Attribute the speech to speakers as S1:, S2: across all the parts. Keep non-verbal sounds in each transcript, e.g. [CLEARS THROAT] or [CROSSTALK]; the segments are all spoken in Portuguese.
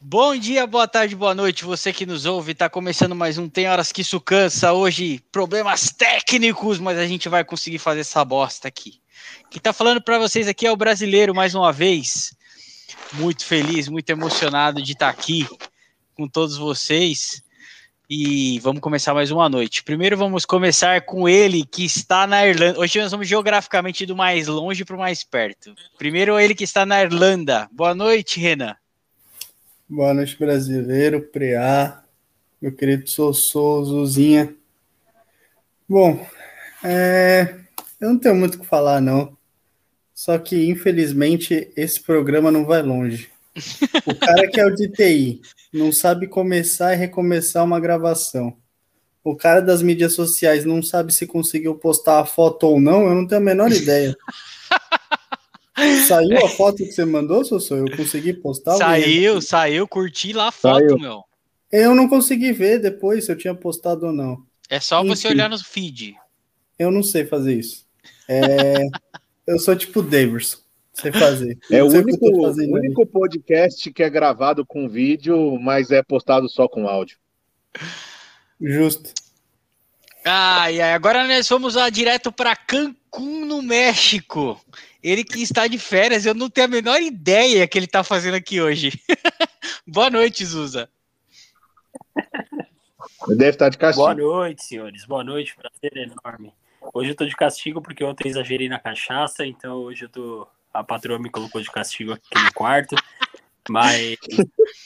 S1: Bom dia, boa tarde, boa noite. Você que nos ouve, tá começando mais um Tem Horas que Isso Cansa. Hoje, problemas técnicos, mas a gente vai conseguir fazer essa bosta aqui. Quem tá falando para vocês aqui é o brasileiro, mais uma vez. Muito feliz, muito emocionado de estar aqui com todos vocês. E vamos começar mais uma noite. Primeiro vamos começar com ele que está na Irlanda. Hoje nós vamos geograficamente do mais longe para o mais perto. Primeiro ele que está na Irlanda. Boa noite, Renan.
S2: Boa noite, brasileiro, Preá, meu querido Sossô, Zuzinha. Bom, é, eu não tenho muito o que falar, não. Só que, infelizmente, esse programa não vai longe. O cara que é o de TI não sabe começar e recomeçar uma gravação. O cara das mídias sociais não sabe se conseguiu postar a foto ou não, eu não tenho a menor ideia. Saiu a foto que você mandou, Sossô? Eu consegui postar?
S1: Saiu, saiu, curti lá a foto, saiu. meu.
S2: Eu não consegui ver depois se eu tinha postado ou não.
S1: É só Enfim, você olhar no feed.
S2: Eu não sei fazer isso. É, [LAUGHS] eu sou tipo Davidson. Sei fazer.
S3: É o único, o único podcast que é gravado com vídeo, mas é postado só com áudio.
S2: Justo.
S1: Ai, ai, agora nós vamos lá direto para Cancún, no México. Ele que está de férias, eu não tenho a menor ideia que ele está fazendo aqui hoje. [LAUGHS] Boa noite, Zuza.
S3: Deve estar de castigo.
S4: Boa noite, senhores. Boa noite, prazer enorme. Hoje eu tô de castigo porque ontem exagerei na cachaça, então hoje eu tô. A patroa me colocou de castigo aqui no quarto. Mas. [LAUGHS]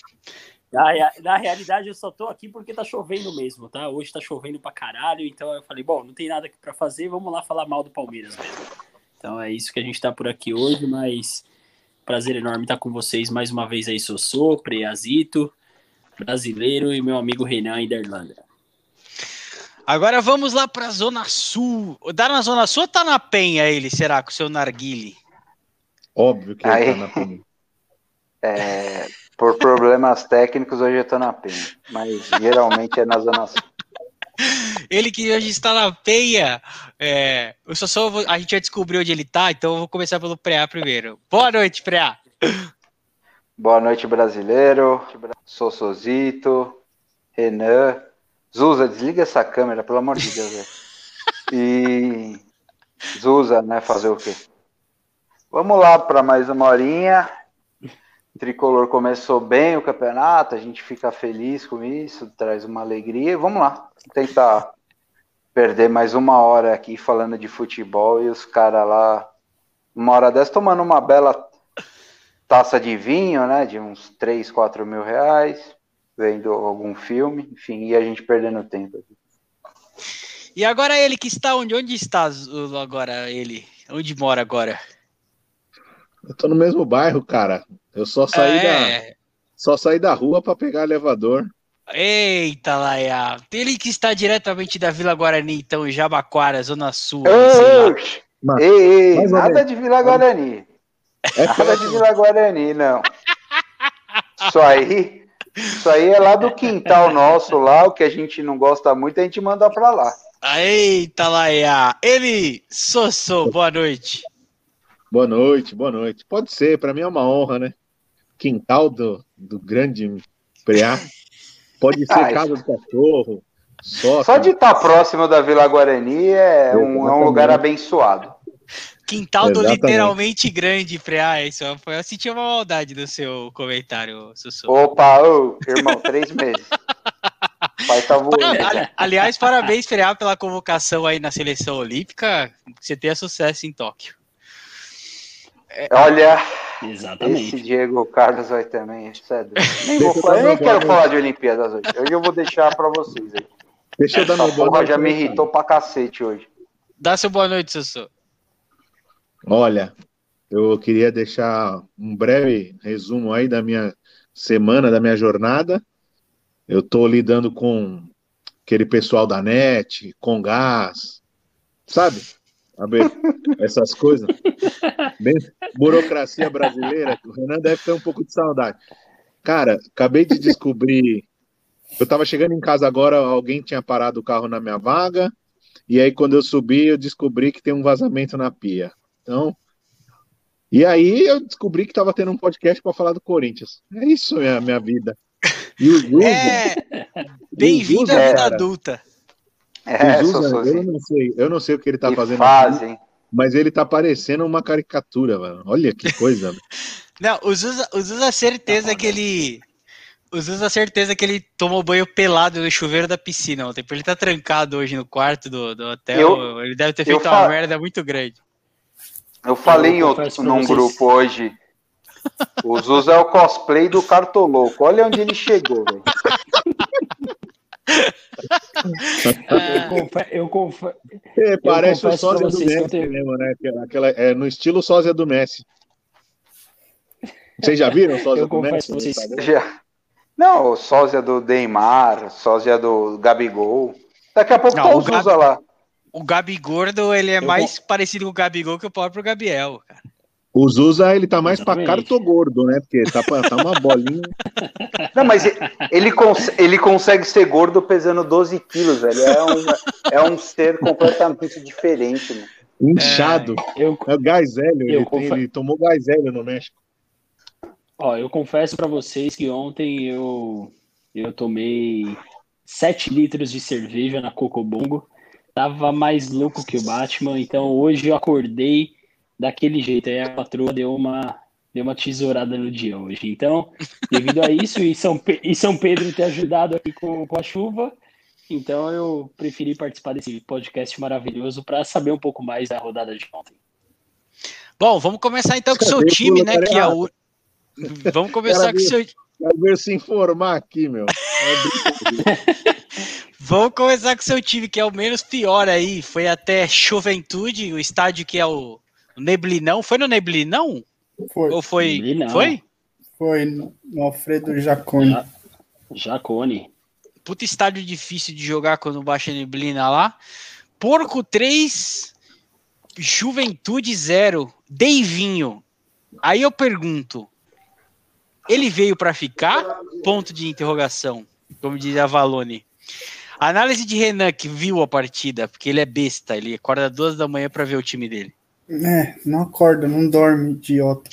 S4: Na, na, realidade, eu só tô aqui porque tá chovendo mesmo, tá? Hoje tá chovendo pra caralho, então eu falei, bom, não tem nada aqui pra fazer, vamos lá falar mal do Palmeiras mesmo. Então é isso que a gente está por aqui hoje, mas prazer enorme estar com vocês mais uma vez aí, Sossô, Preazito, brasileiro e meu amigo Renan aí da Irlanda.
S1: Agora vamos lá para a Zona Sul. Dá na Zona Sul ou tá na Penha ele, será, com o seu narguile?
S3: Óbvio que
S5: aí, ele tá na Penha. [LAUGHS] É, por problemas técnicos, hoje eu tô na Penha, mas geralmente é na Zona Sul.
S1: Ele que hoje está na peia. É, eu só sou, a gente já descobriu onde ele está, então eu vou começar pelo Preá primeiro. Boa noite, Preá.
S5: Boa noite, brasileiro. Sou Sozito, Renan. Zuza, desliga essa câmera, pelo amor de Deus. E Zuza, né? Fazer o quê? Vamos lá para mais uma horinha. O tricolor começou bem o campeonato, a gente fica feliz com isso, traz uma alegria. Vamos lá, tentar perder mais uma hora aqui falando de futebol e os caras lá, uma hora dessa, tomando uma bela taça de vinho, né? De uns 3, 4 mil reais, vendo algum filme, enfim, e a gente perdendo tempo aqui.
S1: E agora ele que está onde? Onde está agora ele? Onde mora agora?
S3: Eu tô no mesmo bairro, cara. Eu só saí é... da só saí da rua para pegar elevador.
S1: Eita, Laia. Ele que está diretamente da Vila Guarani, então, Jabaquara, Zona Sul.
S5: Mas, ei, ei, nada de Vila Guarani. É nada de Vila Guarani, não. [LAUGHS] Isso aí, isso aí é lá do quintal nosso, lá, o que a gente não gosta muito, a gente manda pra lá.
S1: Eita, Laia. Ele, Sossô, boa noite.
S3: Boa noite, boa noite. Pode ser, para mim é uma honra, né? Quintal do, do grande Preá. Pode ser Ai. casa do cachorro.
S5: Só, só de estar tá próximo da Vila Guarani é um, é um lugar abençoado.
S1: Quintal do literalmente grande, Preá. Isso, eu senti uma maldade do seu comentário, Sussu.
S5: Opa, ô, irmão, três meses. [LAUGHS] Pai tá voando.
S1: Aliás, parabéns, Preá, pela convocação aí na seleção olímpica. Você tenha sucesso em Tóquio.
S5: É, Olha, Exatamente. esse Diego Carlos vai também, sério. Nem vou falar, nem quero falar de Olimpíadas hoje. Hoje eu vou deixar para vocês aí.
S3: Deixa eu dar
S5: uma boa noite. já me irritou pra cacete hoje.
S1: Dá seu boa noite, Sussu.
S3: Olha, eu queria deixar um breve resumo aí da minha semana, da minha jornada. Eu tô lidando com aquele pessoal da NET, com gás, sabe? [LAUGHS] essas coisas. Bem, burocracia brasileira, o Renan deve ter um pouco de saudade. Cara, acabei de descobrir. Eu tava chegando em casa agora, alguém tinha parado o carro na minha vaga. E aí, quando eu subi, eu descobri que tem um vazamento na pia. Então. E aí, eu descobri que tava tendo um podcast para falar do Corinthians. É isso, minha, minha vida. E o Zuza,
S1: É, bem-vindo à vida adulta.
S5: É,
S3: eu não sei, eu não sei o que ele tá
S5: que
S3: fazendo,
S5: fase,
S3: aqui, mas ele tá parecendo uma caricatura, mano. Olha que coisa.
S1: Não, o Zuza, o certeza que ele. O Zuza certeza que ele tomou banho pelado no chuveiro da piscina ontem. porque Ele tá trancado hoje no quarto do, do hotel.
S5: Eu-
S1: ele deve ter feito uma
S5: fa-
S1: merda muito grande.
S5: Eu falei em
S4: Eu
S5: outro,
S4: confesso pra
S5: num
S4: vocês.
S5: grupo hoje. O Zuza é o cosplay do Cartoloco. Olha onde ele chegou, velho. [LAUGHS]
S4: Eu eu confesso,
S3: É, parece o
S4: confesso pra
S3: sósia do
S4: eu
S3: Messi
S4: tenho-
S3: mesmo, né? Aquela- Aquela, é no estilo sósia do Messi. Vocês já viram o sósia
S4: Eu
S3: do Messi?
S4: vocês-?
S5: Já. Não, o sósia do Neymar, sósia do Gabigol. Daqui a pouco
S1: Não,
S5: tá
S1: o
S5: o Zuza lá.
S1: O Gabi Gordo, ele é
S4: Eu
S1: mais parecido com o Gabigol que o próprio Gabriel, cara.
S3: O Zuza, ele tá mais pra
S4: Exatamente.
S3: cartogordo, né? Porque tá, pra- tá uma bolinha. [LAUGHS]
S5: Não, mas ele, cons- ele consegue ser gordo pesando 12 quilos, velho. É um, é um ser completamente diferente, mano.
S3: Inchado.
S4: eu,
S3: É o gás hélio.
S4: Eu
S3: Ele,
S4: confe-
S3: ele tomou gás hélio no México.
S4: ó, eu confesso pra vocês que ontem eu, eu tomei 7 litros de cerveja na Cocobongo. Tava mais louco que o Batman, então hoje eu acordei daquele jeito. Aí a patroa deu uma, deu uma tesourada no dia hoje. Então, [LAUGHS] devido a isso e São, Pe- e São Pedro ter ajudado aqui com, com a chuva, então eu preferi participar desse podcast maravilhoso para saber um pouco mais da rodada de ontem.
S1: Bom, vamos começar então com o seu time, né? Que é o. Vamos começar com o seu.
S3: Quero ver se informar aqui, meu. É. [LAUGHS]
S1: Vamos começar com o seu time, que é o menos pior aí. Foi até Juventude, o estádio que é o Neblinão. Foi no Neblinão?
S2: Foi,
S1: Ou foi.
S4: Neblinão.
S1: Foi?
S2: foi no Alfredo Jaconi.
S4: Já- Jacone.
S1: Puta estádio difícil de jogar quando baixa a neblina lá. Porco 3, Juventude 0, Deivinho. Aí eu pergunto, ele veio pra ficar? Ponto de interrogação, como diz a Valone. Análise de Renan, que viu a partida, porque ele é besta, ele acorda duas da manhã pra ver o time dele.
S2: É, não acorda, não dorme, idiota.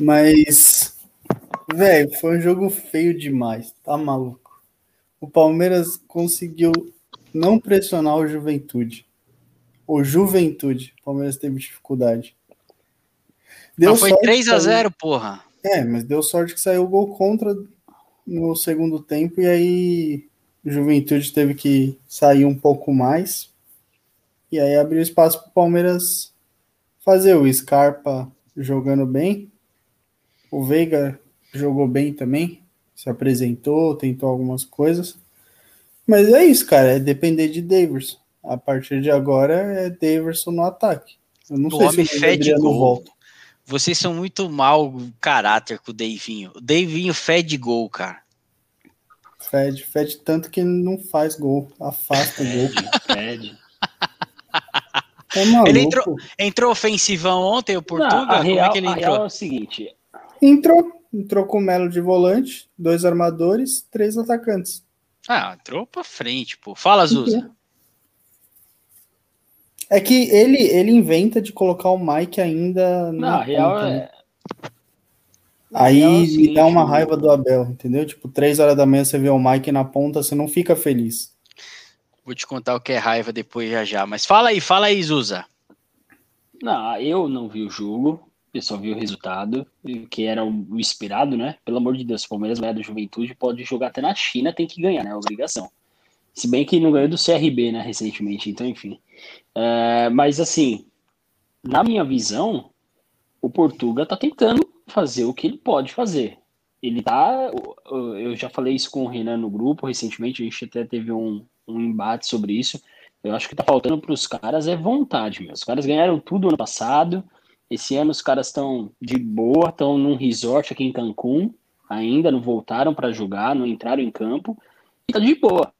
S2: Mas, [LAUGHS] velho, foi um jogo feio demais, tá maluco. O Palmeiras conseguiu não pressionar o Juventude. O Juventude, o Palmeiras teve dificuldade. Deu
S1: Não, foi
S2: sorte
S1: 3 a
S2: que saiu-
S1: 0 porra.
S2: É, mas deu sorte que saiu o gol contra no segundo tempo e aí o Juventude teve que sair um pouco mais. E aí abriu espaço para o Palmeiras fazer o Scarpa jogando bem. O Veiga jogou bem também, se apresentou, tentou algumas coisas. Mas é isso, cara, é depender de Daverson. A partir de agora é Daverson no ataque. Eu não
S1: O
S2: sei se o Adriano
S1: gol.
S2: volta.
S1: Vocês são muito mau caráter com o Deivinho. O Deivinho fede gol, cara.
S2: Fede, fede tanto que não faz gol, afasta o gol. [LAUGHS]
S4: Fede.
S2: É maluco.
S1: Ele entrou- Entrou ofensivão ontem, o Portuga?
S4: Não, a
S1: Como é que ele entrou?
S4: real é o seguinte:
S2: Entrou, entrou com o Melo de volante, dois armadores, três atacantes.
S1: Ah, entrou pra frente, pô. Fala, Zuza.
S2: É que ele, ele inventa de colocar o Mike ainda na
S4: a real
S2: ponta, né?
S4: é. a
S2: Aí
S4: real é
S2: me
S4: seguinte,
S2: dá uma raiva do Abel, entendeu? Tipo, três horas da manhã você vê o Mike na ponta, você não fica feliz.
S1: Vou te contar o que é raiva depois já já. Mas fala aí, fala aí, Zuza.
S4: Não, eu não vi o jogo, eu só vi o resultado, que era o o esperado, né? Pelo amor de Deus, o Palmeiras ganhar do Juventude, pode jogar até na China, tem que ganhar, né? É obrigação. Se bem que não ganhou do CRB, né, recentemente, então enfim. É, mas assim, na minha visão, o Portuga tá tentando fazer o que ele pode fazer. Ele tá. Eu já falei isso com o Renan no grupo recentemente, a gente até teve um, um embate sobre isso. Eu acho que tá faltando para os caras é vontade, meu. Os caras ganharam tudo ano passado. Esse ano os caras estão de boa, estão num resort aqui em Cancún, ainda não voltaram para jogar, não entraram em campo. E tá de boa.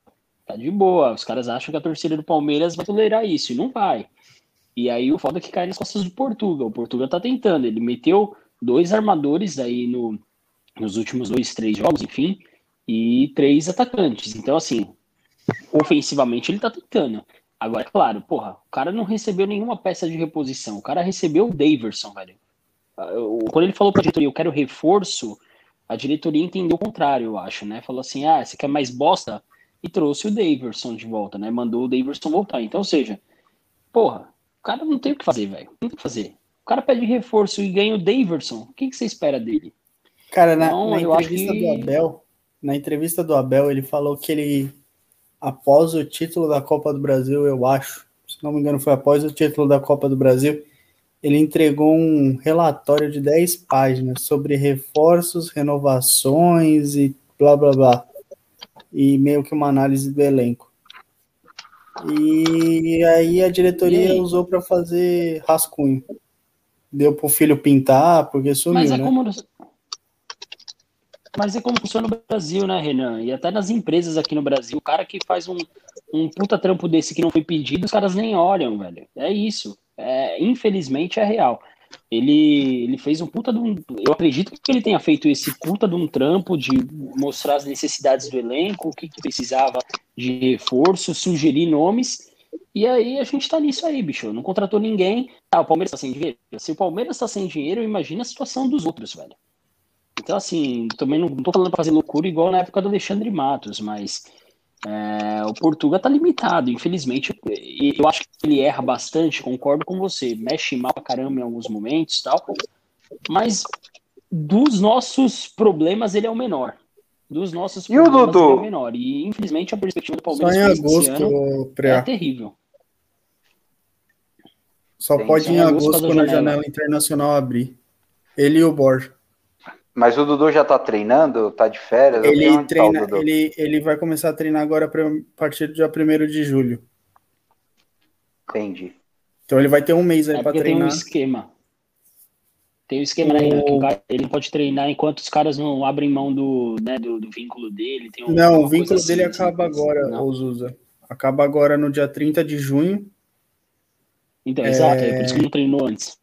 S4: Tá de boa. Os caras acham que a torcida do Palmeiras vai tolerar isso, e não vai. E aí o foda é que cai nas costas do Portugal. O Portugal tá tentando. Ele meteu dois armadores aí no, nos últimos dois, três jogos, enfim, e três atacantes. Então, assim, ofensivamente ele tá tentando. Agora, claro, porra, o cara não recebeu nenhuma peça de reposição. O cara recebeu o Daverson, velho. Quando ele falou pra diretoria, eu quero reforço, a diretoria entendeu o contrário, eu acho, né? Falou assim, ah, você quer mais bosta? E trouxe o Daverson de volta, né? Mandou o Daverson voltar. Então, ou seja, porra, o cara não tem o que fazer, velho. Não tem o que fazer. O cara pede reforço e ganha o Daverson. O que, que você espera dele?
S2: Cara, na, então, na entrevista que... do Abel, na entrevista do Abel, ele falou que ele após o título da Copa do Brasil, eu acho, se não me engano, foi após o título da Copa do Brasil, ele entregou um relatório de 10 páginas sobre reforços, renovações e blá blá blá. E meio que uma análise do elenco. E aí a diretoria usou para fazer rascunho. Deu pro filho pintar, porque sumiu, Mas é né? Como...
S4: Mas é como funciona no Brasil, né, Renan? E até nas empresas aqui no Brasil, o cara que faz um, um puta trampo desse que não foi pedido, os caras nem olham, velho. É isso. É, infelizmente é real. Ele, ele fez um puta de um. Eu acredito que ele tenha feito esse puta de um trampo de mostrar as necessidades do elenco, o que, que precisava de reforço, sugerir nomes. E aí a gente tá nisso aí, bicho. Não contratou ninguém. Ah, o Palmeiras tá sem dinheiro. Se o Palmeiras tá sem dinheiro, imagina a situação dos outros, velho. Então, assim, também não, tô falando para fazer loucura igual na época do Alexandre Matos, mas é, o Portuga tá limitado, infelizmente. Eu acho que ele erra bastante, concordo com você. Mexe mal pra caramba em alguns momentos tal. Mas dos nossos problemas, ele é o menor. Dos nossos
S5: e problemas,
S4: ele é o menor. E infelizmente a perspectiva do Palmeiras
S2: Só em agosto, ano
S4: é terrível.
S2: Só Tem, pode em agosto quando a janela internacional abrir. Ele e o Borja.
S5: Mas o Dudu já tá treinando? Tá de férias?
S2: Ele, tá treina, tá ele, ele vai começar a treinar agora a partir do dia 1 de julho.
S5: Entendi.
S2: Então ele vai ter um mês aí
S4: é
S2: para treinar.
S4: Tem um esquema. Tem um esquema, né? o... Ele pode treinar enquanto os caras não abrem mão do, né, do, do vínculo dele. Um,
S2: não, o vínculo dele assim, acaba assim, agora, Ozusa. Acaba agora no dia 30 de junho.
S4: Então, é... exato, é por isso que não treinou antes.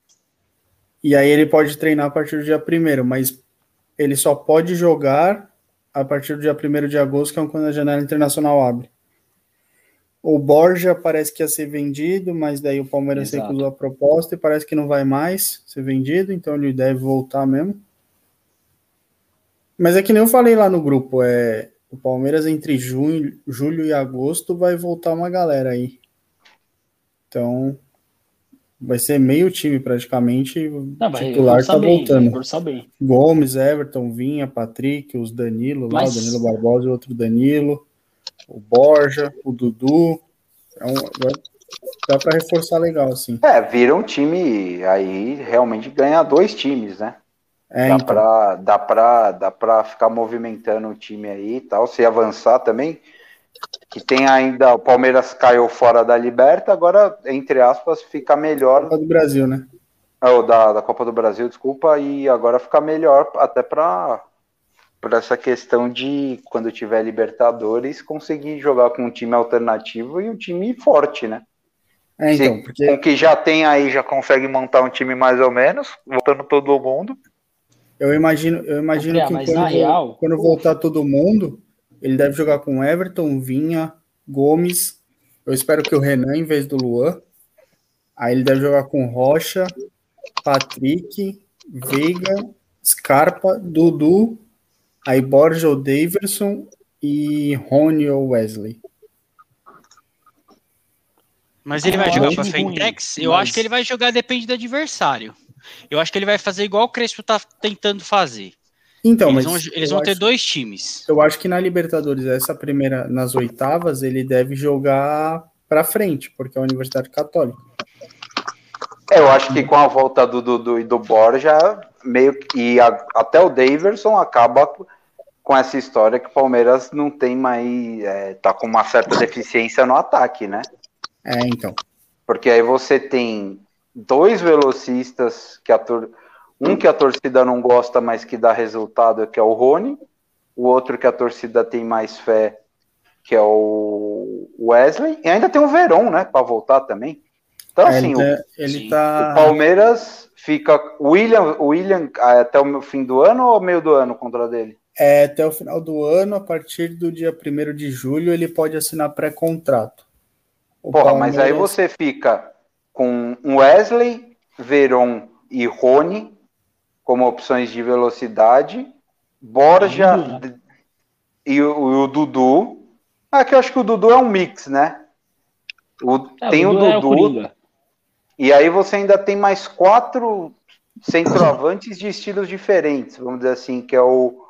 S2: E aí ele pode treinar a partir do dia 1 mas ele só pode jogar a partir do dia 1 de agosto, que é quando a janela internacional abre. O Borja parece que ia ser vendido, mas daí o Palmeiras Exato. recusou a proposta e parece que não vai mais ser vendido, então ele deve voltar mesmo. Mas é que nem eu falei lá no grupo, é o Palmeiras entre junho, julho e agosto vai voltar uma galera aí. Então, vai ser meio time praticamente. Não, titular tá bem, voltando. Gomes, Everton, Vinha, Patrick, os Danilo Mas... lá, o Danilo Barbosa e outro Danilo, o Borja, o Dudu. É um, dá para reforçar legal, assim.
S5: É, vira um time aí realmente ganha dois times, né? É, dá, então. pra, dá, pra, dá pra ficar movimentando o time aí e tal, se avançar também que tem ainda o Palmeiras caiu fora da Liberta, agora, entre aspas, fica melhor.
S2: Copa do Brasil, né?
S5: Oh, da, da Copa do Brasil, desculpa, e agora fica melhor até para por essa questão de quando tiver Libertadores conseguir jogar com um time alternativo e um time forte, né?
S2: É, então, Se, porque...
S5: Com o que já tem aí, já consegue montar um time mais ou menos, voltando todo mundo.
S2: Eu imagino, eu imagino que quando, real... quando voltar todo mundo, ele deve jogar com Everton, Vinha, Gomes. Eu espero que o Renan em vez do Luan. Aí ele deve jogar com Rocha, Patrick, Veiga, Scarpa, Dudu, aí Borja ou Daverson e Rony ou Wesley.
S1: Mas ele vai jogar para Fentex? Eu mas... acho que ele vai jogar depende do adversário. Eu acho que ele vai fazer igual o Crespo tá tentando fazer.
S2: Então,
S1: eles
S2: mas
S1: vão, eles vão ter dois times.
S2: Eu acho que na Libertadores, essa primeira, nas oitavas, ele deve jogar para frente, porque é a Universidade Católica.
S5: É, eu acho que com a volta do Dudu e do Borja, meio que e a, até o Daverson acaba com essa história que o Palmeiras não tem mais. É, tá com uma certa deficiência no ataque, né?
S2: É, então.
S5: Porque aí você tem dois velocistas que a turma um que a torcida não gosta, mas que dá resultado, que é o Rony. O outro que a torcida tem mais fé, que é o Wesley. E ainda tem o Verón, né, para voltar também. Então,
S2: É,
S5: assim,
S2: ele,
S5: o,
S2: tá- ele tá.
S5: o Palmeiras fica. O William, William ah, até o fim do ano ou meio do ano contra dele?
S2: É, até o final do ano, a partir do dia 1 de julho, ele pode assinar pré-contrato.
S5: Porra, mas aí
S2: Palmeiras-
S5: você fica com um Wesley, Veron e Rony como opções de velocidade, Borja
S4: E o Dudu,
S5: d- e o, o Dudu. Ah, que eu acho que o Dudu é um mix, né? O-
S4: É,
S5: tem o
S4: Dudu é o
S5: e aí você ainda tem mais quatro centroavantes de estilos diferentes, vamos dizer assim, que é o,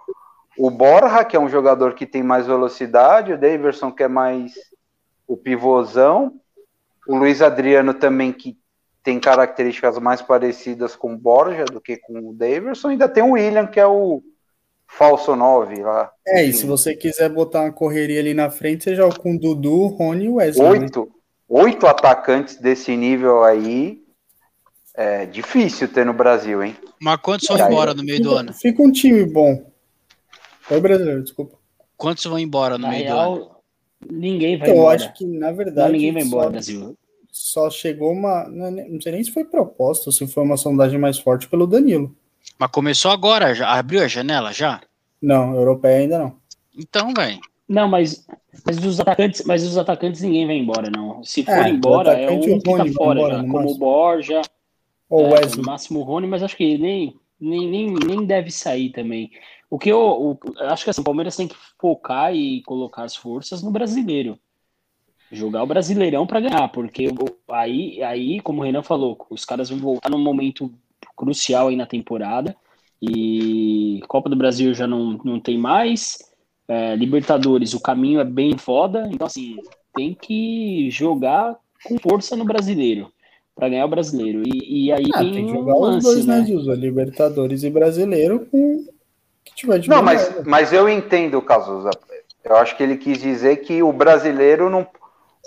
S5: o Borja, que é um jogador que tem mais velocidade, o Daverson, que é mais o pivôzão, o Luiz Adriano também, que tem características mais parecidas com o Borja do que com o Daverson, ainda tem o William, que é o falso 9 lá.
S2: É, e se você quiser botar uma correria ali na frente, você joga com Dudu, Rony e Wesley. né?
S5: oito, oito atacantes desse nível aí, é difícil ter no Brasil, hein?
S1: Mas quantos vão embora no meio do ano?
S2: Fica um time bom. Foi brasileiro, desculpa.
S1: Quantos vão embora no
S4: Na
S1: meio do ano?
S4: real, ninguém vai
S2: Então, eu
S4: embora.
S2: acho que, na
S4: Não,
S2: verdade,
S4: ninguém vai embora, Brasil.
S2: Só chegou uma. Não é não sei nem se foi proposta, ou se foi uma sondagem mais forte pelo Danilo.
S1: Mas começou agora, já abriu a janela já?
S2: Não, europeia ainda não.
S1: Então, velho.
S4: Não, mas, mas os atacantes, mas os atacantes ninguém vai embora, não. Se for
S2: É,
S4: embora,
S2: o
S4: é um
S2: o
S4: que tá fora
S2: embora,
S4: já, como o. Borja,
S2: Ou
S4: é,
S2: Wesley.
S4: no máximo o Rony, mas acho que nem, nem, nem, nem deve sair também. O que eu, o- eu acho que assim, o Palmeiras tem que focar e colocar as forças no brasileiro. Jogar o Brasileirão para ganhar, porque aí, aí, como o Renan falou, os caras vão voltar num momento crucial aí na temporada. E Copa do Brasil já não, não tem mais. É, Libertadores, o caminho é bem foda. Então, assim, tem que jogar com força no brasileiro para ganhar o brasileiro. E, e aí
S2: Ah,
S4: tem,
S2: tem que
S4: um
S2: jogar os
S4: lance,
S2: dois, né,
S4: né?
S2: Gilson? Libertadores e brasileiro com o que tiver de
S5: Não, mas, mas eu entendo o Cazuza. Eu acho que ele quis dizer que o brasileiro não.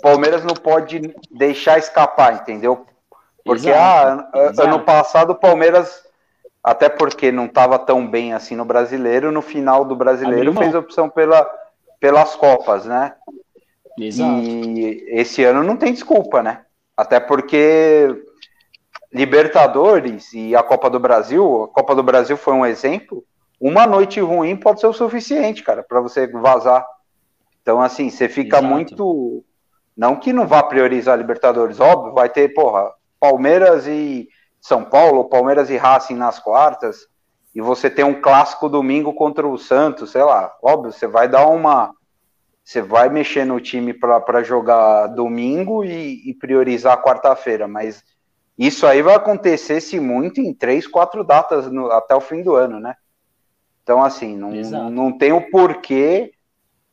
S5: O Palmeiras não pode deixar escapar, entendeu? Porque
S4: Exato,
S5: ah,
S4: exato.
S5: ano passado o Palmeiras, até porque não estava tão bem assim no brasileiro, no final do brasileiro fez opção pela, pelas Copas, né?
S4: Exato.
S5: E esse ano não tem desculpa, né? Até porque Libertadores e a Copa do Brasil, a Copa do Brasil foi um exemplo. Uma noite ruim pode ser o suficiente, cara, para você vazar. Então, assim, você fica
S4: Exato.
S5: muito. Não que não vá priorizar a Libertadores, óbvio, vai ter, porra, Palmeiras e São Paulo, Palmeiras e Racing nas quartas, e você tem um clássico domingo contra o Santos, sei lá, óbvio, você vai dar uma. Você vai mexer no time para jogar domingo e, e priorizar quarta-feira, mas isso aí vai acontecer se muito em três, quatro datas no- até o fim do ano, né? Então, assim, não,
S4: Exato.
S5: não tem o porquê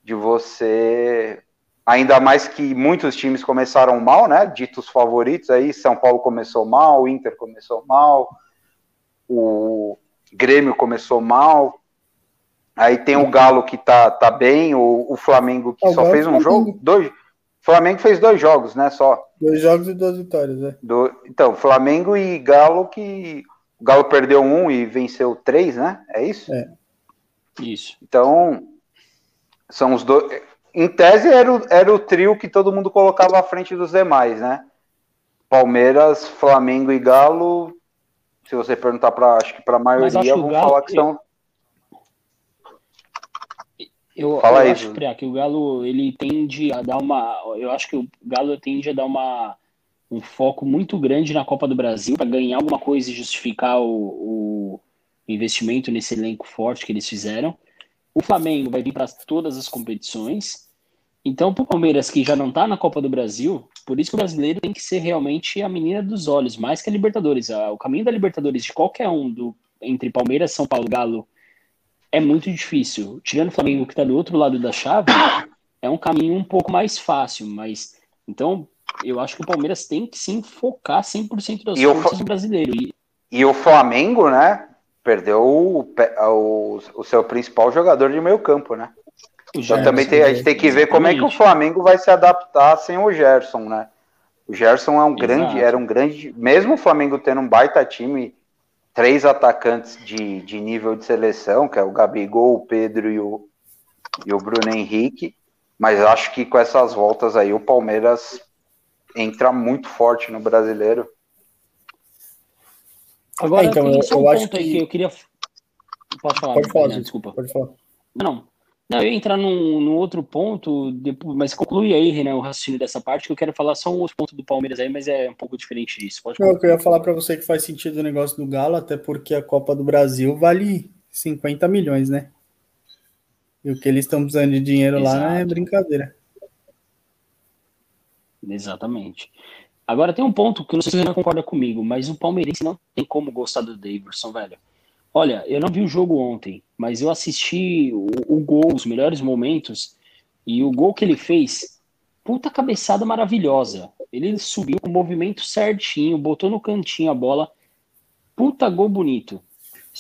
S5: de você. Ainda mais que muitos times começaram mal, né? Ditos favoritos aí, São Paulo começou mal, o Inter começou mal, o Grêmio começou mal. Aí tem o Galo que tá, tá bem, o, o Flamengo que
S2: o
S5: só fez um jogo, dois. O Flamengo fez dois jogos, né? Só.
S2: Dois jogos e duas vitórias, né?
S5: Do, então, Flamengo e Galo que. O Galo perdeu um e venceu três, né? É isso?
S2: É.
S4: Isso.
S5: Então, são os dois. Em tese, era o, era o trio que todo mundo colocava à frente dos demais, né? Palmeiras, Flamengo e Galo. Se você perguntar para acho que para a maioria, vão
S4: Galo-
S5: falar que são.
S4: Eu,
S5: Fala
S4: eu
S5: aí,
S4: acho. Priá, que o Galo ele tende a dar uma. Eu acho que o Galo tende a dar uma, um foco muito grande na Copa do Brasil para ganhar alguma coisa e justificar o, o investimento nesse elenco forte que eles fizeram. O Flamengo vai vir para todas as competições. Então, para o Palmeiras, que já não está na Copa do Brasil, por isso que o brasileiro tem que ser realmente a menina dos olhos, mais que a Libertadores. O caminho da Libertadores de qualquer um do, entre Palmeiras, São Paulo Galo é muito difícil. Tirando o Flamengo que está do outro lado da chave, é um caminho um pouco mais fácil, mas então eu acho que o Palmeiras tem que sim focar 100% das
S5: E o
S4: forças
S5: Fa-
S4: no brasileiro. E,
S5: E o Flamengo, né? Perdeu o, o, o seu principal jogador de meio campo, né?
S4: o
S5: Então
S4: Gerson,
S5: também tem, a gente tem que ver como é que o. Flamengo vai se adaptar sem o Gerson, né? O Gerson é um grande,
S4: Exato.
S5: era um grande, mesmo o Flamengo tendo um baita time, três atacantes de, de nível de seleção, que é o Gabigol, o Pedro e o, e o Bruno Henrique, mas acho que com essas voltas aí o Palmeiras entrar muito forte no brasileiro.
S4: Agora,
S2: É, então, eu-
S4: um
S2: acho
S4: ponto aí
S2: que-
S4: que eu queria. Pode falar,
S2: Pode falar, Zito,
S4: desculpa.
S2: Pode falar.
S4: Não, não, eu ia entrar num, num outro ponto, depois, mas conclui aí, Renan, o raciocínio dessa parte, que eu quero falar só um outro ponto do Palmeiras aí, mas é um pouco diferente disso. Pode
S2: Não, eu
S4: concluir.
S2: ia falar para você que faz sentido o negócio do Galo, até porque a Copa do Brasil vale 50 milhões, né? E o que eles estão precisando de dinheiro lá não é
S4: Exato.
S2: brincadeira.
S4: Exatamente. Agora tem um ponto que não sei se você não concorda comigo, mas o palmeirense não tem como gostar do Davidson, velho. Olha, eu não vi o jogo ontem, mas eu assisti o, o gol, os melhores momentos, e o gol que ele fez, puta cabeçada maravilhosa. Ele subiu com o movimento certinho, botou no cantinho a bola, puta gol bonito.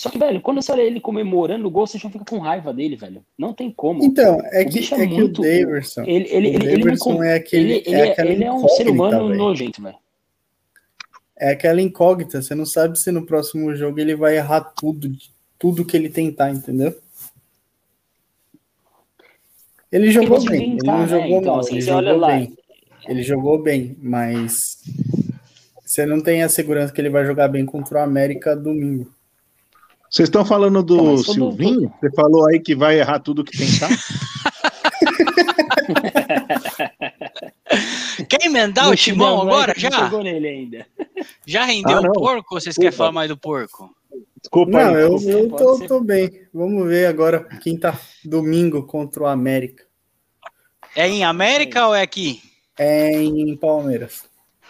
S4: Só que, velho, quando você olha ele comemorando o gol, você já fica com raiva dele, velho. Não tem como.
S2: Então, é
S4: O
S2: que,
S4: bicho é
S2: é que o
S4: muito-
S2: Daverson,
S4: Ele, ele,
S2: o
S4: ele, ele,
S2: Daverson
S4: con-
S2: é aquele,
S4: ele, ele
S2: é
S4: é, ele é um ser humano
S2: velho.
S4: nojento, velho.
S2: É aquela incógnita, você não sabe se no próximo jogo ele vai errar tudo, tudo que ele tentar, entendeu? Ele jogou
S4: você
S2: bem, ele
S4: brincar,
S2: não
S4: né?
S2: jogou
S4: Então,
S2: mal,
S4: assim,
S2: ele jogou
S4: lá.
S2: bem. Ele jogou bem, mas você não tem a segurança que ele vai jogar bem contra o América domingo.
S3: Vocês estão falando do Silvinho? Você falou aí que vai errar tudo que tentar? [LAUGHS]
S1: Quer emendar o
S4: Não,
S1: Timão
S4: não,
S1: agora?
S4: não
S1: Já?
S4: chegou nele ainda.
S1: Já rendeu
S3: Ah,
S1: o porco ou vocês
S3: Desculpa.
S1: querem falar mais do porco?
S3: Desculpa
S2: Não,
S3: aí.
S2: eu, eu tô,
S4: ser.
S2: tô bem. Vamos ver agora quinta domingo contra o América.
S1: É em América ou é aqui?
S2: É em Palmeiras.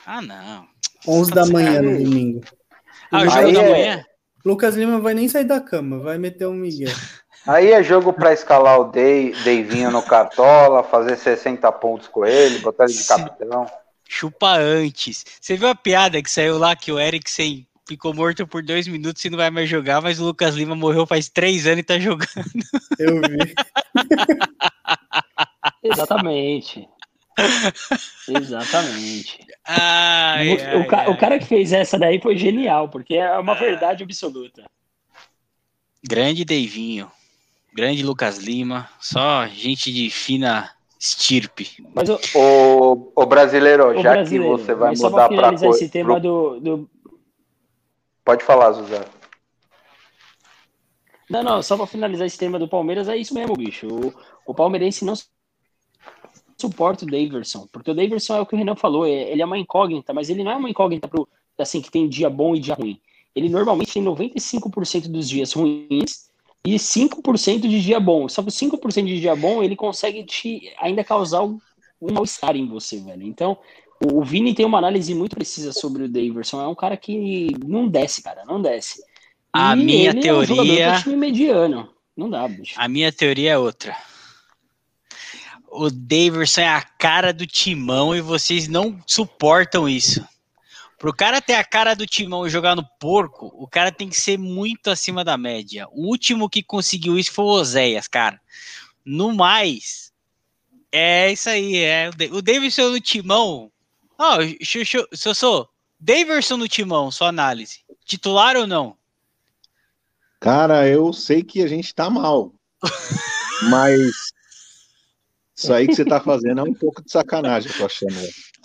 S1: Ah, não.
S2: 11 da manhã no domingo.
S1: Ah, o
S5: Aí
S1: jogo da
S5: é-
S1: manhã?
S2: Lucas Lima vai nem sair da cama, vai meter um Miguel.
S5: Aí é jogo pra escalar o Dei, Deivinho no Cartola, fazer 60 pontos com ele, botar ele de capitão.
S1: Chupa antes. Você viu a piada que saiu lá que o Eriksen ficou morto por dois minutos e não vai mais jogar, mas o Lucas Lima morreu faz três anos e tá jogando.
S2: Eu vi. [LAUGHS]
S4: Exatamente. Exatamente.
S1: Ai,
S4: o,
S1: ai,
S4: ca-
S1: ai.
S4: o cara que fez essa daí foi genial, porque é uma verdade absoluta.
S1: Grande Deivinho. Grande Lucas Lima. Só gente de fina estirpe.
S4: Mas o,
S5: O, o brasileiro,
S4: o
S5: já
S4: brasileiro,
S5: que você vai mudar
S4: pra
S5: pra.
S4: finalizar
S5: co-
S4: esse tema
S5: pro-
S4: do, do.
S5: Pode falar, Zuzana.
S4: Não, não, só pra finalizar esse tema do Palmeiras, é isso mesmo, bicho. O, o palmeirense não suporta o Daverson, porque o Daverson é o que o Renan falou, é- ele é uma incógnita, mas ele não é uma incógnita pro, assim, que tem dia bom e dia ruim. Ele normalmente tem 95% dos dias ruins e 5% de dia bom. Só que o 5% de dia bom, ele consegue te ainda causar um, mal-estar em você, velho. Então, o, Vini tem uma análise muito precisa sobre o Daverson. É um cara que não desce, cara, não desce.
S1: A
S4: E
S1: minha
S4: ele É um
S1: teoria-
S4: mediano. Não dá, bicho.
S1: A minha teoria é outra. O Daverson é a cara do timão e vocês não suportam isso. Pro cara ter a cara do timão e jogar no porco, o cara tem que ser muito acima da média. O último que conseguiu isso foi o Oséias, cara. No mais, é isso aí. É. O Da- O Daverson no timão. Ó, oh, Sossô, Daverson no timão, sua análise. Titular ou não?
S3: Cara, eu sei que a gente tá mal. [LAUGHS] Mas isso aí que você tá fazendo é um pouco de sacanagem, eu tô achando.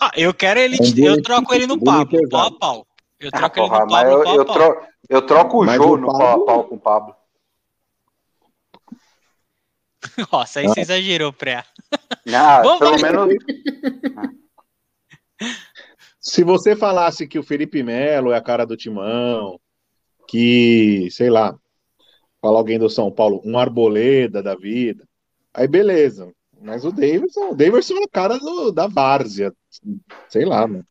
S1: Ah, eu quero ele.
S3: É um
S1: eu troco ele no Pablo, pau a pau. Eu
S5: Ah,
S1: troco ele
S5: porra,
S1: no
S5: mas
S1: Pablo,
S5: eu,
S1: pau
S5: eu,
S1: a pau.
S5: tro, eu troco o
S3: Mas
S5: Jô
S3: o
S5: no pau a pau com o Pablo. [LAUGHS]
S1: Nossa, aí você exagerou, Pré.
S5: Ah,
S1: Vamos,
S5: pelo
S1: vai.
S5: menos. [LAUGHS]
S3: Se você falasse que o Felipe Melo é a cara do Timão, que, sei lá, fala alguém do São Paulo, um arboleda da vida, aí beleza. Mas o Davidson, o Davidson é a cara do, da várzea. Sei lá, mano.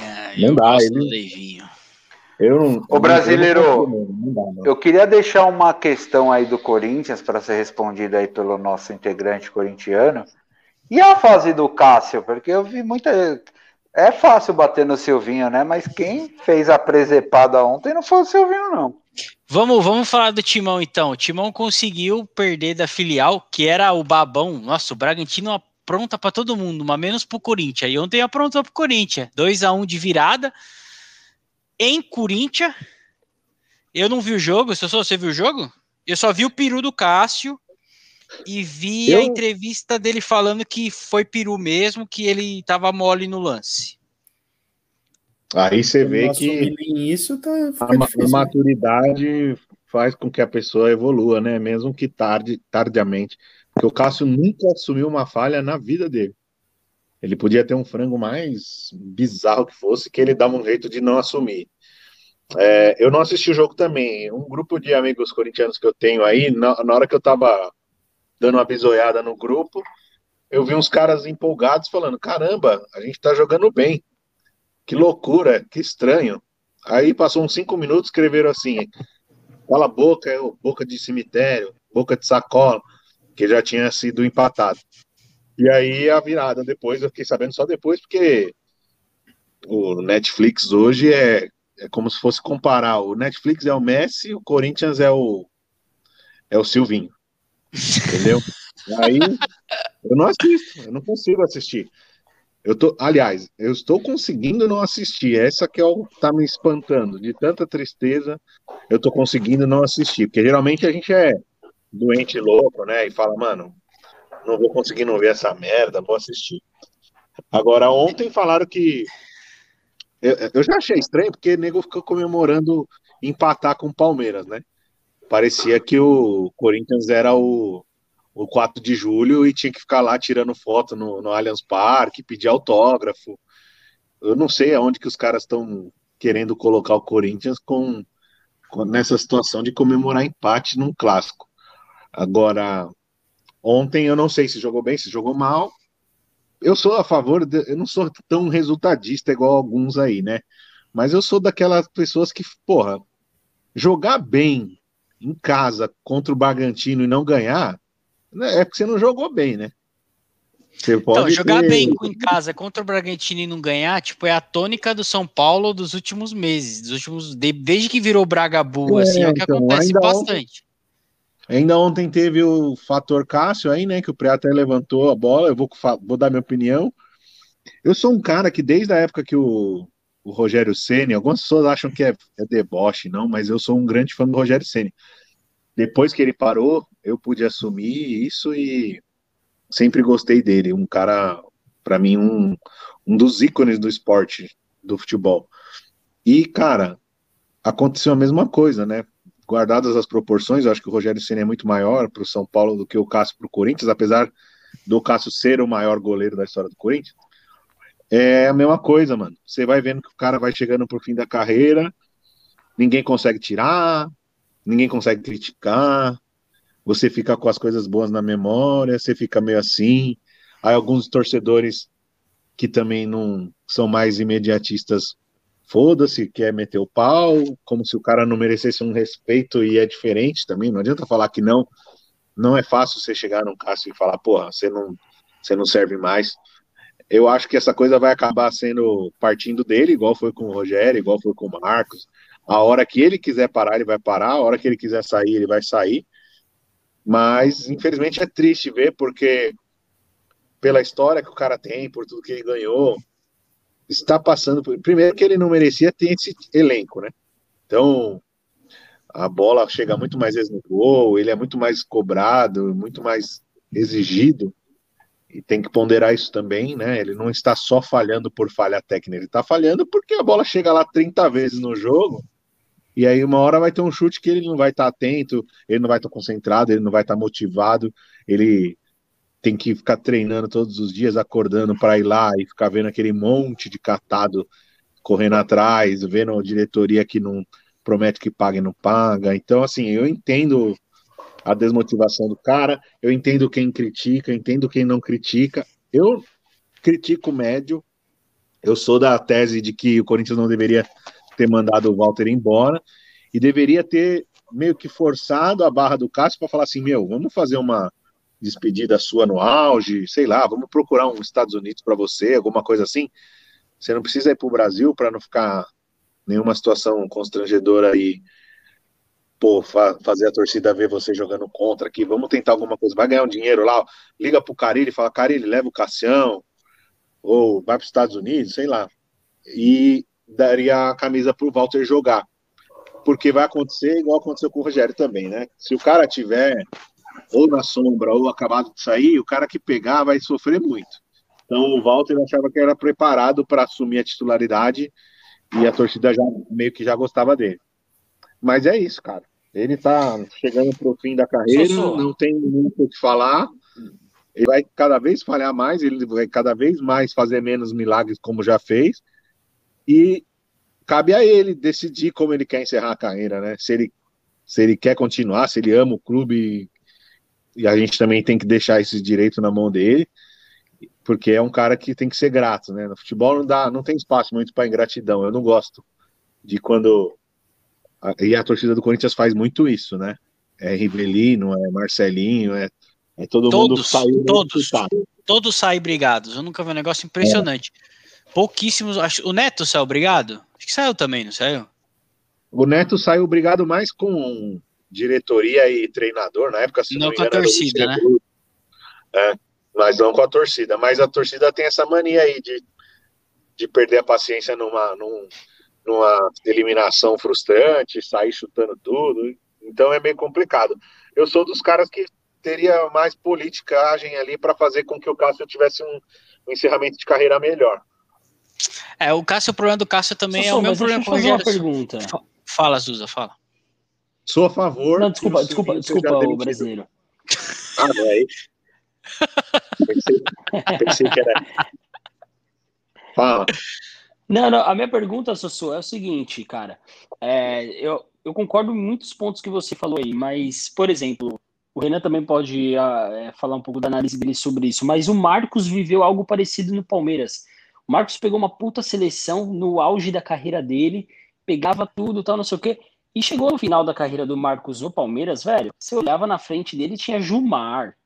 S1: É,
S3: Não
S1: eu
S3: dá,
S1: gosto
S3: ele-. Eu não.
S5: Ô, brasileiro,
S3: não dá, não.
S5: Eu queria deixar uma questão aí do Corinthians para ser respondida aí pelo nosso integrante corintiano. E a fase do Cássio? Porque eu vi muita. É fácil bater no Silvinho, né? Mas quem fez a presepada ontem não foi o Silvinho, não.
S1: Vamos, vamos falar do Timão então. O Timão conseguiu perder da filial, que era o Babão. Nossa, o Bragantino apronta para todo mundo, mas menos pro Corinthians. E ontem aprontou pro Corinthians. 2 a 1 de virada. Em Corinthians. Eu não vi o jogo. Sou, você viu o jogo? Eu só vi o peru do Cássio e vi a
S3: Eu-
S1: entrevista dele falando que foi peru mesmo, que ele tava mole no lance.
S3: Aí você vê que
S2: isso, tá,
S3: a,
S2: difícil. né?
S3: maturidade faz com que a pessoa evolua, né? Mesmo que tarde, tardiamente. Porque o Cássio nunca assumiu uma falha na vida dele. Ele podia ter um frango mais bizarro que fosse, que ele dava um jeito de não assumir. É, eu não assisti o jogo também. Um grupo de amigos corintianos que eu tenho aí, na, na hora que eu tava dando uma bisoiada no grupo, eu vi uns caras empolgados falando: caramba, a gente tá jogando bem. Que loucura, que estranho. Aí passou uns cinco minutos, escreveram assim: cala a boca, é boca de cemitério, boca de sacola, que já tinha sido empatado. E aí a virada depois, eu fiquei sabendo só depois, porque o Netflix hoje é, é como se fosse comparar: o Netflix é o Messi, o Corinthians é o, é o Silvinho. Entendeu? [LAUGHS] Aí eu não assisto, eu não consigo assistir. Eu tô, aliás, eu estou conseguindo não assistir. Essa que é o tá me espantando. De tanta tristeza, eu tô conseguindo não assistir. Porque geralmente a gente é doente louco, né? E fala, mano, não vou conseguir não ver essa merda, vou assistir. Agora, ontem falaram que. Eu, eu já achei estranho, porque o nego ficou comemorando empatar com o Palmeiras, né? Parecia que o Corinthians era o, o 4 de julho e tinha que ficar lá tirando foto no, no Allianz Parque, pedir autógrafo. Eu não sei aonde que os caras estão querendo colocar o Corinthians com, com- nessa situação de comemorar empate num clássico. Agora, ontem eu não sei se jogou bem, se jogou mal. Eu sou a favor, de- eu não sou tão resultadista igual alguns aí, né? Mas eu sou daquelas pessoas que, porra, jogar bem em casa contra o Bragantino e não ganhar, é porque você não jogou bem, né? Você
S1: Então, jogar
S3: ter-
S1: bem em casa contra o Bragantino e não ganhar, tipo, é a tônica do São Paulo dos últimos meses, dos últimos de- desde que virou Bragabu,
S3: É,
S1: assim, é o que
S3: então,
S1: acontece
S3: ainda
S1: bastante.
S3: Ainda ontem teve o fator Cássio aí, né? Que o Preá até levantou a bola. Eu vou, vou dar minha opinião. Eu sou um cara que, desde a época que o, o Rogério Ceni, algumas pessoas acham que é, é deboche, não, mas eu sou um grande fã do Rogério Ceni. Depois que ele parou, eu pude assumir isso e sempre gostei dele. Um cara, para mim, um, um dos ícones do esporte, do futebol. E, cara, aconteceu a mesma coisa, né? Guardadas as proporções, eu acho que o Rogério Ceni é muito maior para o São Paulo do que o Cássio para o Corinthians, apesar do Cássio ser o maior goleiro da história do Corinthians. É a mesma coisa, mano. Você vai vendo que o cara vai chegando pro fim da carreira, ninguém consegue tirar, ninguém consegue criticar, você fica com as coisas boas na memória, você fica meio assim. Aí alguns torcedores que também não são mais imediatistas, foda-se, quer meter o pau, como se o cara não merecesse um respeito e é diferente também. Não adianta falar que não. Não é fácil você chegar num Cássio e falar, porra, você não, você não serve mais. Eu acho que essa coisa vai acabar sendo partindo dele, igual foi com o Rogério, igual foi com o Marcos. A hora que ele quiser parar, ele vai parar. A hora que ele quiser sair, ele vai sair. Mas, infelizmente, é triste ver, porque pela história que o cara tem, por tudo que ele ganhou, está passando por... Primeiro que ele não merecia ter esse elenco, né? Então, a bola chega muito mais vezes no gol, ele é muito mais cobrado, muito mais exigido, e tem que ponderar isso também, né? Ele não está só falhando por falha técnica, ele está falhando porque a bola chega lá 30 vezes no jogo, e aí uma hora vai ter um chute que ele não vai estar atento, ele não vai estar concentrado, ele não vai estar motivado, ele tem que ficar treinando todos os dias, acordando para ir lá e ficar vendo aquele monte de catado correndo atrás, vendo a diretoria que não promete que paga e não paga. Então, assim, eu entendo a desmotivação do cara, eu entendo quem critica, entendo quem não critica. Eu critico o médio, eu sou da tese de que o Corinthians não deveria ter mandado o Walter embora e deveria ter meio que forçado a barra do Cássio para falar assim: meu, vamos fazer uma despedida sua no auge, sei lá, vamos procurar um Estados Unidos para você, alguma coisa assim. Você não precisa ir para o Brasil para não ficar nenhuma situação constrangedora aí, pô, fa fazer a torcida ver você jogando contra aqui. Vamos tentar alguma coisa. Vai ganhar um dinheiro lá, liga pro Carilli e fala: Carilli, leva o Cassião, ou vai para os Estados Unidos, sei lá. E daria a camisa pro Walter jogar. Porque vai acontecer igual aconteceu com o Rogério também, né? Se o cara tiver ou na sombra ou acabado de sair, o cara que pegar vai sofrer muito. Então o Walter achava que era preparado para assumir a titularidade E a torcida já meio que já gostava dele. Mas é isso, cara. Ele tá chegando pro fim da carreira, não tem muito o que falar. Ele vai cada vez falhar mais, ele vai cada vez mais fazer menos milagres como já fez. E cabe a ele decidir como ele quer encerrar a carreira, né? Se ele, se ele quer continuar, se ele ama o clube, e a gente também tem que deixar esse direito na mão dele, porque é um cara que tem que ser grato, né? No futebol não dá, não tem espaço muito para ingratidão. Eu não gosto de quando e a torcida do Corinthians faz muito isso, né? É Rivelino, é Marcelinho, é, é todo mundo
S1: Todos,
S3: saiu
S1: todos. Todos saem brigados. Eu nunca vi um negócio impressionante. Pouquíssimos. Acho, o Neto saiu brigado? Acho que saiu também, não saiu?
S3: O Neto saiu brigado mais com diretoria e treinador, na época,
S1: Não
S3: não,
S1: com a
S3: engano,
S1: torcida, né?
S3: É, mas não com a torcida. Mas a torcida tem essa mania aí de, de perder a paciência numa, num- numa eliminação frustrante, sair chutando tudo. Então é meio complicado. Eu sou dos caras que teria mais politicagem ali para fazer com que o Cássio tivesse um, um encerramento de carreira melhor.
S1: É, o Cássio, o problema do Cássio também é o mesmo
S4: mas deixa eu
S1: problema com o
S4: fazer uma
S1: Rogério.
S4: pergunta.
S1: Fa- Fala, Zuza, fala.
S3: Sou a favor.
S4: Não, desculpa, desculpa, desculpa, o brasileiro.
S3: Ah, não é isso? [LAUGHS] Pensei, pensei que era. Fala.
S4: Não, não, a minha pergunta, Sossô, é o seguinte, cara. É, eu, eu concordo em muitos pontos que você falou aí, mas, por exemplo, o Renan também pode ah, é, falar um pouco da análise dele sobre isso, mas o Marcos viveu algo parecido no Palmeiras. Marcos pegou uma puta seleção no auge da carreira dele, pegava tudo, tal, não sei o quê, e chegou no final da carreira do Marcos no Palmeiras, velho, você olhava na frente dele tinha Gilmar,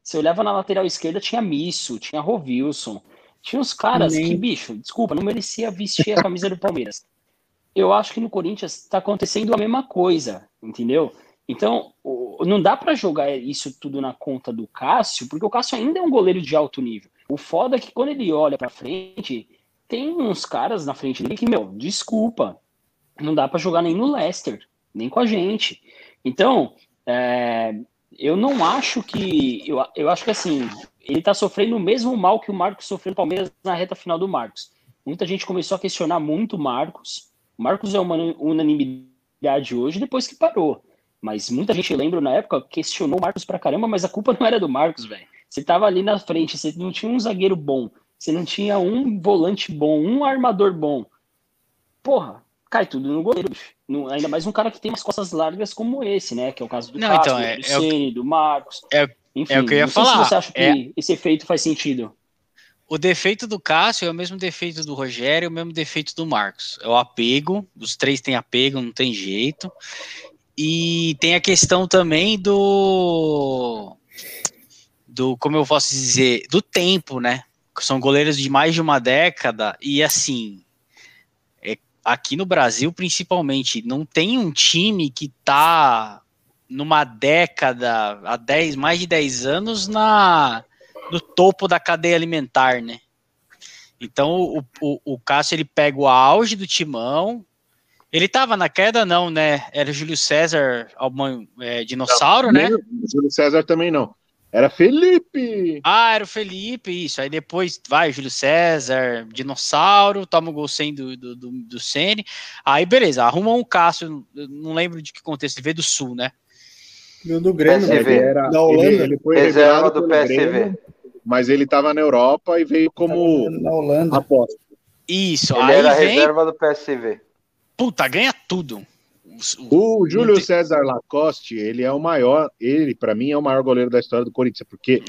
S4: você olhava na lateral esquerda tinha Misso, tinha Rovilson, tinha uns caras
S2: Nem-
S4: que, bicho, desculpa, não merecia vestir a camisa do Palmeiras. Eu acho que no Corinthians está acontecendo a mesma coisa, entendeu? Então, não dá para jogar isso tudo na conta do Cássio, porque o Cássio ainda é um goleiro de alto nível. O foda é que quando ele olha para frente, tem uns caras na frente dele que, meu, desculpa, não dá para jogar nem no Leicester, nem com a gente. Então, é, eu não acho que. Eu, eu acho que assim, ele tá sofrendo o mesmo mal que o Marcos sofreu no Palmeiras na reta final do Marcos. Muita gente começou a questionar muito o Marcos. O Marcos é uma unanimidade hoje depois que parou. Mas muita gente lembra na época questionou o Marcos pra caramba, mas a culpa não era do Marcos, velho. Você tava ali na frente, você não tinha um zagueiro bom, você não tinha um volante bom, um armador bom. Porra, cai tudo no goleiro, bicho. No- ainda mais um cara que tem umas costas largas como esse, né? Que é o caso do
S1: Não,
S4: Cássio,
S1: então, é-
S4: do
S1: é o-
S4: Ceni, do Marcos.
S1: é-
S4: Enfim,
S1: é o que eu ia falar.
S4: se você acha que
S1: É-
S4: esse efeito faz sentido.
S1: O defeito do Cássio é o mesmo defeito do Rogério, é o mesmo defeito do Marcos. É o apego, os três têm apego, não tem jeito. E tem a questão também do. do como eu posso dizer, do tempo, né? São goleiros de mais de uma década, e assim. é- aqui no Brasil, principalmente, não tem um time que tá numa década, há 10, mais de 10 anos, na no topo da cadeia alimentar, né? Então o, o, o Cássio ele pega o auge do timão. Ele tava na queda, não, né? Era o Júlio César, algum, é, dinossauro, né?
S3: Nem o Júlio César também não. Era Felipe!
S1: Ah, era o Felipe, isso. Aí depois vai Júlio César, dinossauro, toma o gol sem do, do, do, do Sene. Aí beleza, arruma um Cássio, não lembro de que contexto, ele veio do Sul, né?
S2: Veio do Grêmio, né?
S3: Era,
S2: da Holanda.
S3: ele, ele foi
S5: Reserva do PSV.
S3: Grêmio, mas ele estava na Europa e veio como
S2: Na Holanda.
S3: aposta.
S1: Isso,
S5: Ele
S1: aí
S5: era
S1: vem,
S5: reserva do PSV.
S1: Puta, ganha tudo. O- o-
S3: Júlio
S1: tem-
S3: César Lacoste, ele é o maior, ele para mim é o maior goleiro da história do Corinthians, porque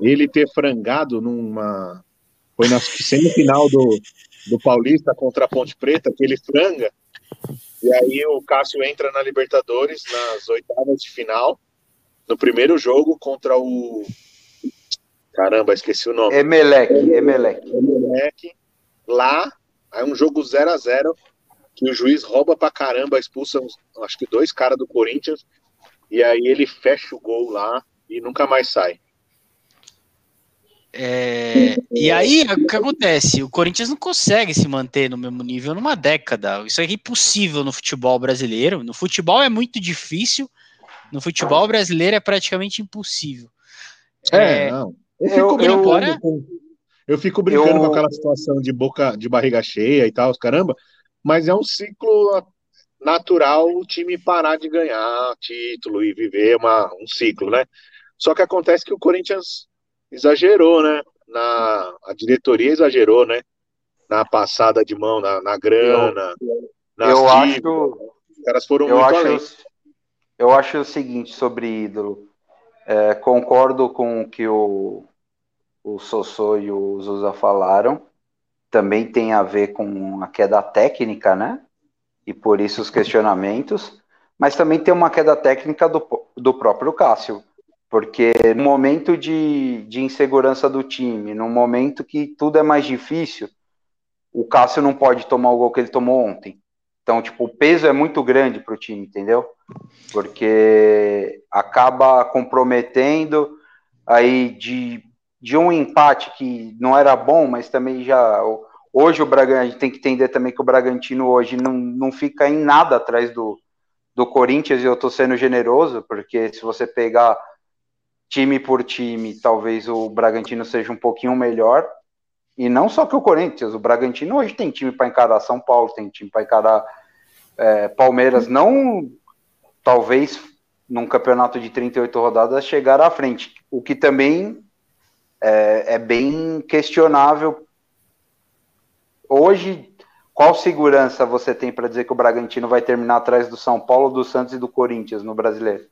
S3: ele ter frangado numa foi na semifinal do, do Paulista contra a Ponte Preta, que ele franga, e aí o Cássio entra na Libertadores nas oitavas de final, no primeiro jogo contra o caramba, esqueci o nome.
S5: Emelec, Emelec.
S3: moleque lá, aí um jogo 0 a 0 que o juiz rouba pra caramba, expulsa uns- acho que dois caras do Corinthians, e aí ele fecha o gol lá e nunca mais sai.
S1: É, e aí, o que acontece? O Corinthians não consegue se manter no mesmo nível numa década. Isso é impossível no futebol brasileiro. No futebol é muito difícil. No futebol brasileiro é praticamente impossível. É,
S3: não. Eu
S5: eu-
S3: fico brincando,
S1: agora-
S3: com, eu fico brincando
S5: Eu-
S3: com aquela situação de boca, de barriga cheia e tal, os caramba, mas é um ciclo natural o time parar de ganhar título e viver uma, um ciclo, né? Só que acontece que o Corinthians exagerou, né? Na, a diretoria exagerou, né? Na passada de mão, na, na grana,
S5: eu,
S3: nas
S5: eu
S3: dívidas.
S5: acho,
S3: Os caras foram
S5: eu
S3: muito
S5: acho,
S3: além.
S5: eu acho o seguinte sobre ídolo. É, concordo com o que o, o Sossô e o Zusa falaram. Também tem a ver com a queda técnica, né? E por isso os questionamentos. Mas também tem uma queda técnica do, do próprio Cássio. Porque no momento de, de insegurança do time, no momento que tudo é mais difícil, o Cássio não pode tomar o gol que ele tomou ontem. Então, tipo, o peso é muito grande para o time, entendeu? Porque acaba comprometendo aí de, de um empate que não era bom, mas também já. Hoje o Bragantino, a gente tem que entender também que o Bragantino hoje não, não fica em nada atrás do, do Corinthians, e eu tô sendo generoso, porque se você pegar time por time, talvez o Bragantino seja um pouquinho melhor. E não só que o Corinthians, o Bragantino hoje tem time para encarar São Paulo, tem time para encarar é, Palmeiras, não talvez num campeonato de 38 rodadas chegar à frente, o que também é, é bem questionável. Hoje, qual segurança você tem para dizer que o Bragantino vai terminar atrás do São Paulo, do Santos e do Corinthians no brasileiro?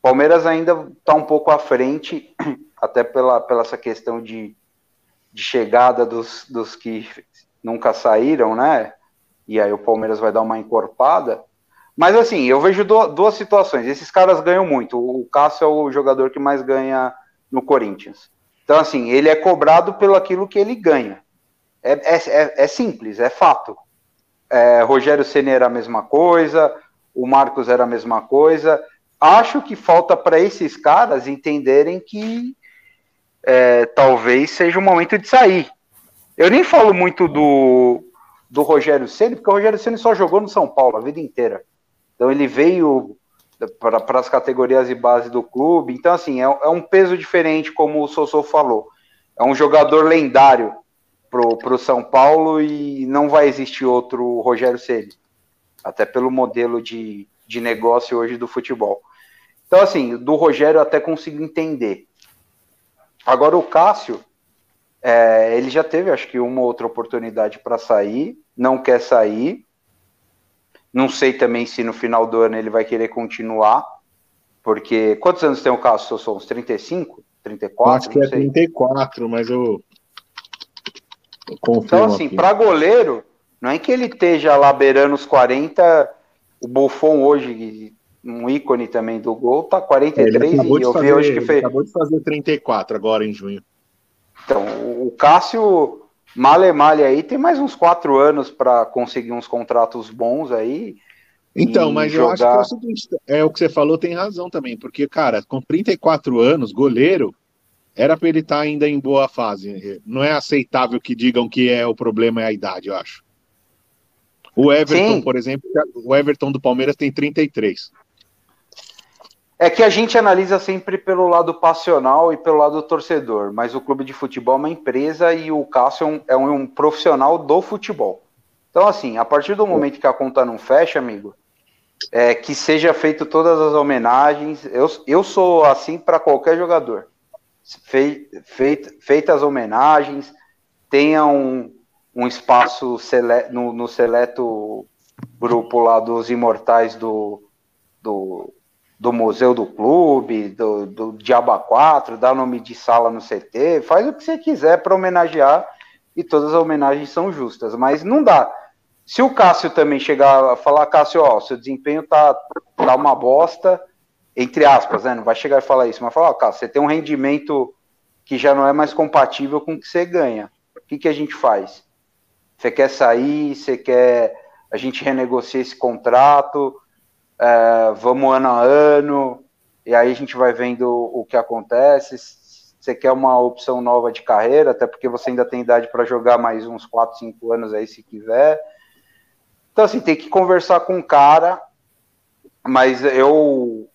S5: Palmeiras ainda está um pouco à frente, [CLEARS THROAT] até pela, pela essa questão de, de chegada dos, dos que nunca saíram, né? E aí o Palmeiras vai dar uma encorpada. Mas assim, eu vejo duas situações. Esses caras ganham muito. O Cássio é o jogador que mais ganha no Corinthians. Então, assim, ele é cobrado pelo aquilo que ele ganha. É, é, é, é simples, é fato. É, Rogério Senna era a mesma coisa, o Marcos era a mesma coisa. Acho que falta para esses caras entenderem que é, talvez seja o momento de sair. Eu nem falo muito do, do Rogério Ceni, porque o Rogério Ceni só jogou no São Paulo a vida inteira. Então ele veio para as categorias de base do clube. Então, assim, é, é, um peso diferente, como o Sossô falou. É um jogador lendário para o São Paulo e não vai existir outro Rogério Ceni. Até pelo modelo de, de negócio hoje do futebol. Então, assim, do Rogério eu até consigo entender. Agora o Cássio, é, ele já teve, acho que, uma outra oportunidade para sair, não quer sair. Não sei também se no final do ano ele vai querer continuar, porque quantos anos tem o Cássio? São uns 35? 34?
S3: Acho que é 34, mas eu. eu
S5: então, assim, para goleiro, não é que ele esteja lá beirando os 40. O Buffon hoje, um ícone também do gol, tá 43
S3: é, e
S5: eu
S3: fazer,
S5: vi hoje que fez.
S3: Acabou de fazer 34 agora em junho.
S5: Então, o Cássio Male Male aí tem mais uns quatro anos para conseguir uns contratos bons aí.
S3: Então, mas jogar... eu acho que é o seguinte, é o que você falou, tem razão também, porque, cara, com 34 anos, goleiro, era para ele estar tá ainda em boa fase. Não é aceitável que digam que é o problema é a idade, eu acho. O Everton, Sim. por exemplo, o Everton do Palmeiras tem 33.
S5: É que a gente analisa sempre pelo lado passional e pelo lado do torcedor, mas o clube de futebol é uma empresa e o Cássio é um, é um profissional do futebol. Então, assim, a partir do momento que a conta não fecha, amigo, é, que seja feito todas as homenagens. Eu, eu sou assim para qualquer jogador. Fei, feit, feitas as homenagens, tenha um, um espaço sele, no, no seleto grupo lá dos imortais do, do do museu do clube, do, do Diaba 4, dá nome de sala no CT, faz o que você quiser para homenagear e todas as homenagens são justas, mas não dá. Se o Cássio também chegar a falar, Cássio, ó, seu desempenho tá, tá uma bosta, entre aspas, né? Não vai chegar e falar isso, mas falar, ó, Cássio, você tem um rendimento que já não é mais compatível com o que você ganha. O que, que a gente faz? Você quer sair, você quer a gente renegocia esse contrato, é, vamos ano a ano, e aí a gente vai vendo o que acontece. Você quer uma opção nova de carreira, até porque você ainda tem idade para jogar mais uns 4, 5 anos aí, se quiser. Então, assim, tem que conversar com o cara, mas eu.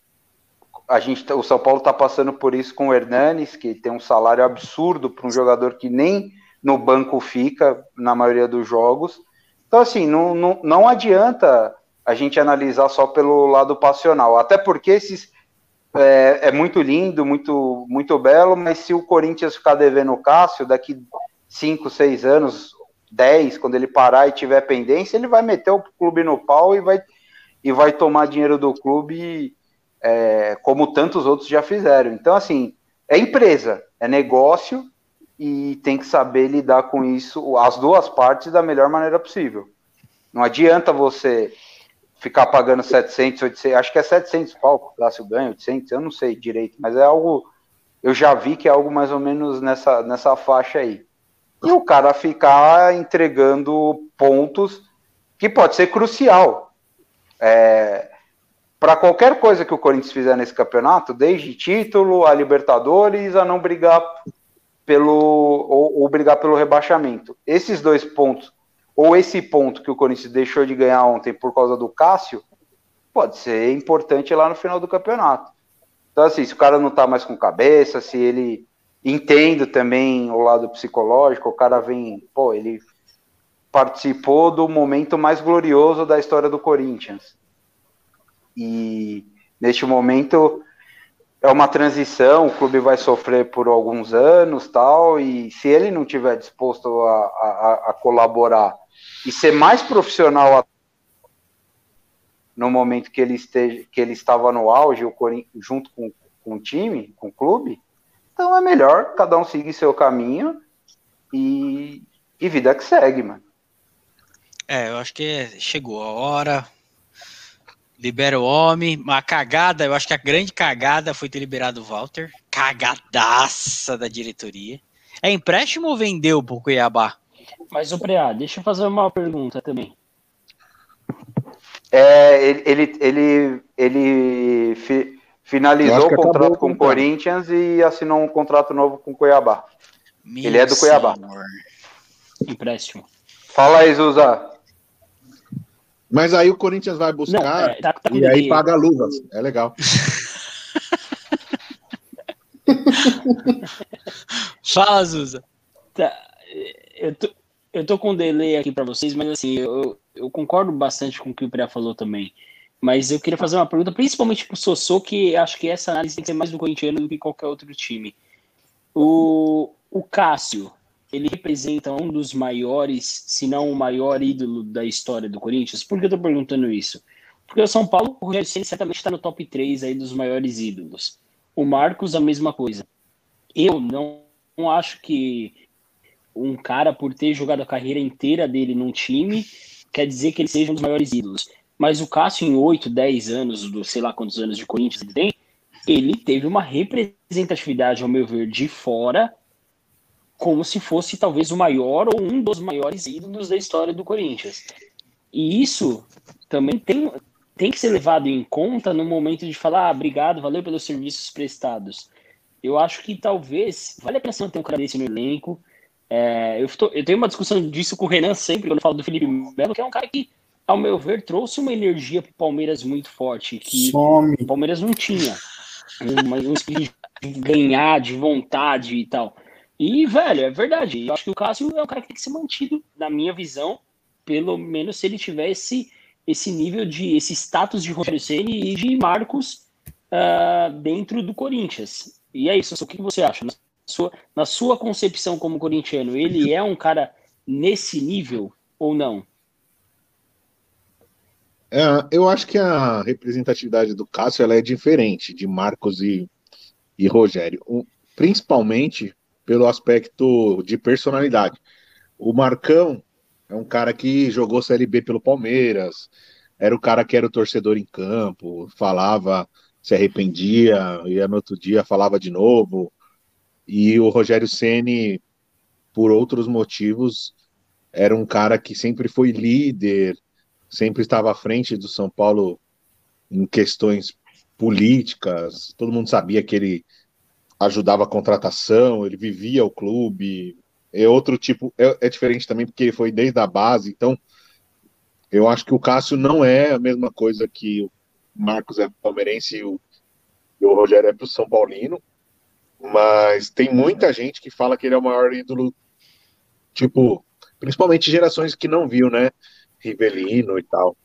S5: A gente, o São Paulo está passando por isso com o Hernanes, que tem um salário absurdo para um jogador que nem no banco fica na maioria dos jogos. Então, assim, não, não, não adianta a gente analisar só pelo lado passional, até porque esses, é, é, muito lindo, muito, muito belo, mas se o Corinthians ficar devendo o Cássio, daqui 5, 6 anos, 10, quando ele parar e tiver pendência, ele vai meter o clube no pau e vai, e vai tomar dinheiro do clube é, como tantos outros já fizeram. Então, assim, é empresa, é negócio e tem que saber lidar com isso, as duas partes, da melhor maneira possível. Não adianta você ficar pagando 700, 800, acho que é 700 pau o Cássio ganha, 800, eu não sei direito, mas é algo, eu já vi que é algo mais ou menos nessa, nessa faixa aí. E o cara ficar entregando pontos que pode ser crucial. É, para qualquer coisa que o Corinthians fizer nesse campeonato, desde título a Libertadores, a não brigar pelo ou, ou brigar pelo rebaixamento. Esses dois pontos, ou esse ponto que o Corinthians deixou de ganhar ontem por causa do Cássio, pode ser importante lá no final do campeonato. Então, assim, se o cara não tá mais com cabeça, se ele entende também o lado psicológico, o cara vem, pô, ele participou do momento mais glorioso da história do Corinthians. E neste momento é uma transição, o clube vai sofrer por alguns anos, tal, e se ele não tiver disposto a, a, a colaborar e ser mais profissional no momento que ele esteja, que ele estava no auge, o junto com, com o time, com o clube, então é melhor cada um seguir seu caminho e, e vida que segue, mano.
S1: É, eu acho que chegou a hora, libera o homem. A cagada, eu acho que a grande cagada foi ter liberado o Walter. Cagadaça da diretoria. É empréstimo ou vendeu pro Cuiabá?
S4: Mas o Preá, deixa eu fazer uma pergunta também.
S5: É, ele, ele, ele, ele fi, finalizou o contrato com o Corinthians e assinou um contrato novo com o Cuiabá. Meu ele é do Cuiabá. Senhor.
S4: Empréstimo.
S5: Fala aí, Zuza.
S3: Mas aí o Corinthians vai buscar Não, é, tá, tá e aí paga luvas. É legal. [LAUGHS]
S1: Fala, Zuza.
S4: Tá, eu, tô, eu tô com um delay aqui para vocês, mas assim, eu, eu concordo bastante com o que o Pré falou também. Mas eu queria fazer uma pergunta, principalmente pro Sossô, que acho que essa análise tem que ser mais do corintiano do que qualquer outro time. O, o Cássio, ele representa um dos maiores, se não o maior ídolo da história do Corinthians? Por que eu tô perguntando isso? Porque o São Paulo, o Rogério Ceni certamente está no top 3 aí dos maiores ídolos. O Marcos, a mesma coisa. Eu não, não acho que um cara, por ter jogado a carreira inteira dele num time, quer dizer que ele seja um dos maiores ídolos. Mas o Cássio, em 8, 10 anos, do sei lá quantos anos de Corinthians ele tem, ele teve uma representatividade, ao meu ver, de fora como se fosse talvez o maior ou um dos maiores ídolos da história do Corinthians. E isso também tem, tem que ser levado em conta no momento de falar, ah, obrigado, valeu pelos serviços prestados. Eu acho que talvez vale a pena ter um cara desse no elenco. É, eu, tô, eu tenho uma discussão disso com o Renan sempre, quando eu falo do Felipe Melo, que é um cara que, ao meu ver, trouxe uma energia para o Palmeiras muito forte, que Some. o Palmeiras não tinha. Um, um espírito de ganhar, de vontade e tal. E, velho, é verdade. Eu acho que o Cássio é um cara que tem que ser mantido, na minha visão, pelo menos se ele tivesse esse nível de, esse status de Rogério Ceni e de Marcos uh, dentro do Corinthians. E é isso, o que você acha? Na sua, na sua concepção como corintiano, ele é um cara nesse nível ou não?
S3: É, eu acho que a representatividade do Cássio ela é diferente de Marcos e, e Rogério. O, principalmente pelo aspecto de personalidade. O Marcão é um cara que jogou CLB pelo Palmeiras, era o cara que era o torcedor em campo, falava, se arrependia, ia no outro dia falava de novo. E o Rogério Ceni, por outros motivos, era um cara que sempre foi líder, sempre estava à frente do São Paulo em questões políticas. Todo mundo sabia que ele ajudava a contratação, ele vivia o clube. É outro tipo, é, é, diferente também porque ele foi desde a base, então eu acho que o Cássio não é a mesma coisa que o Marcos é palmeirense e o, e o Rogério é pro São Paulino, mas tem muita gente que fala que ele é o maior ídolo, tipo, principalmente gerações que não viu, né? Rivelino e tal.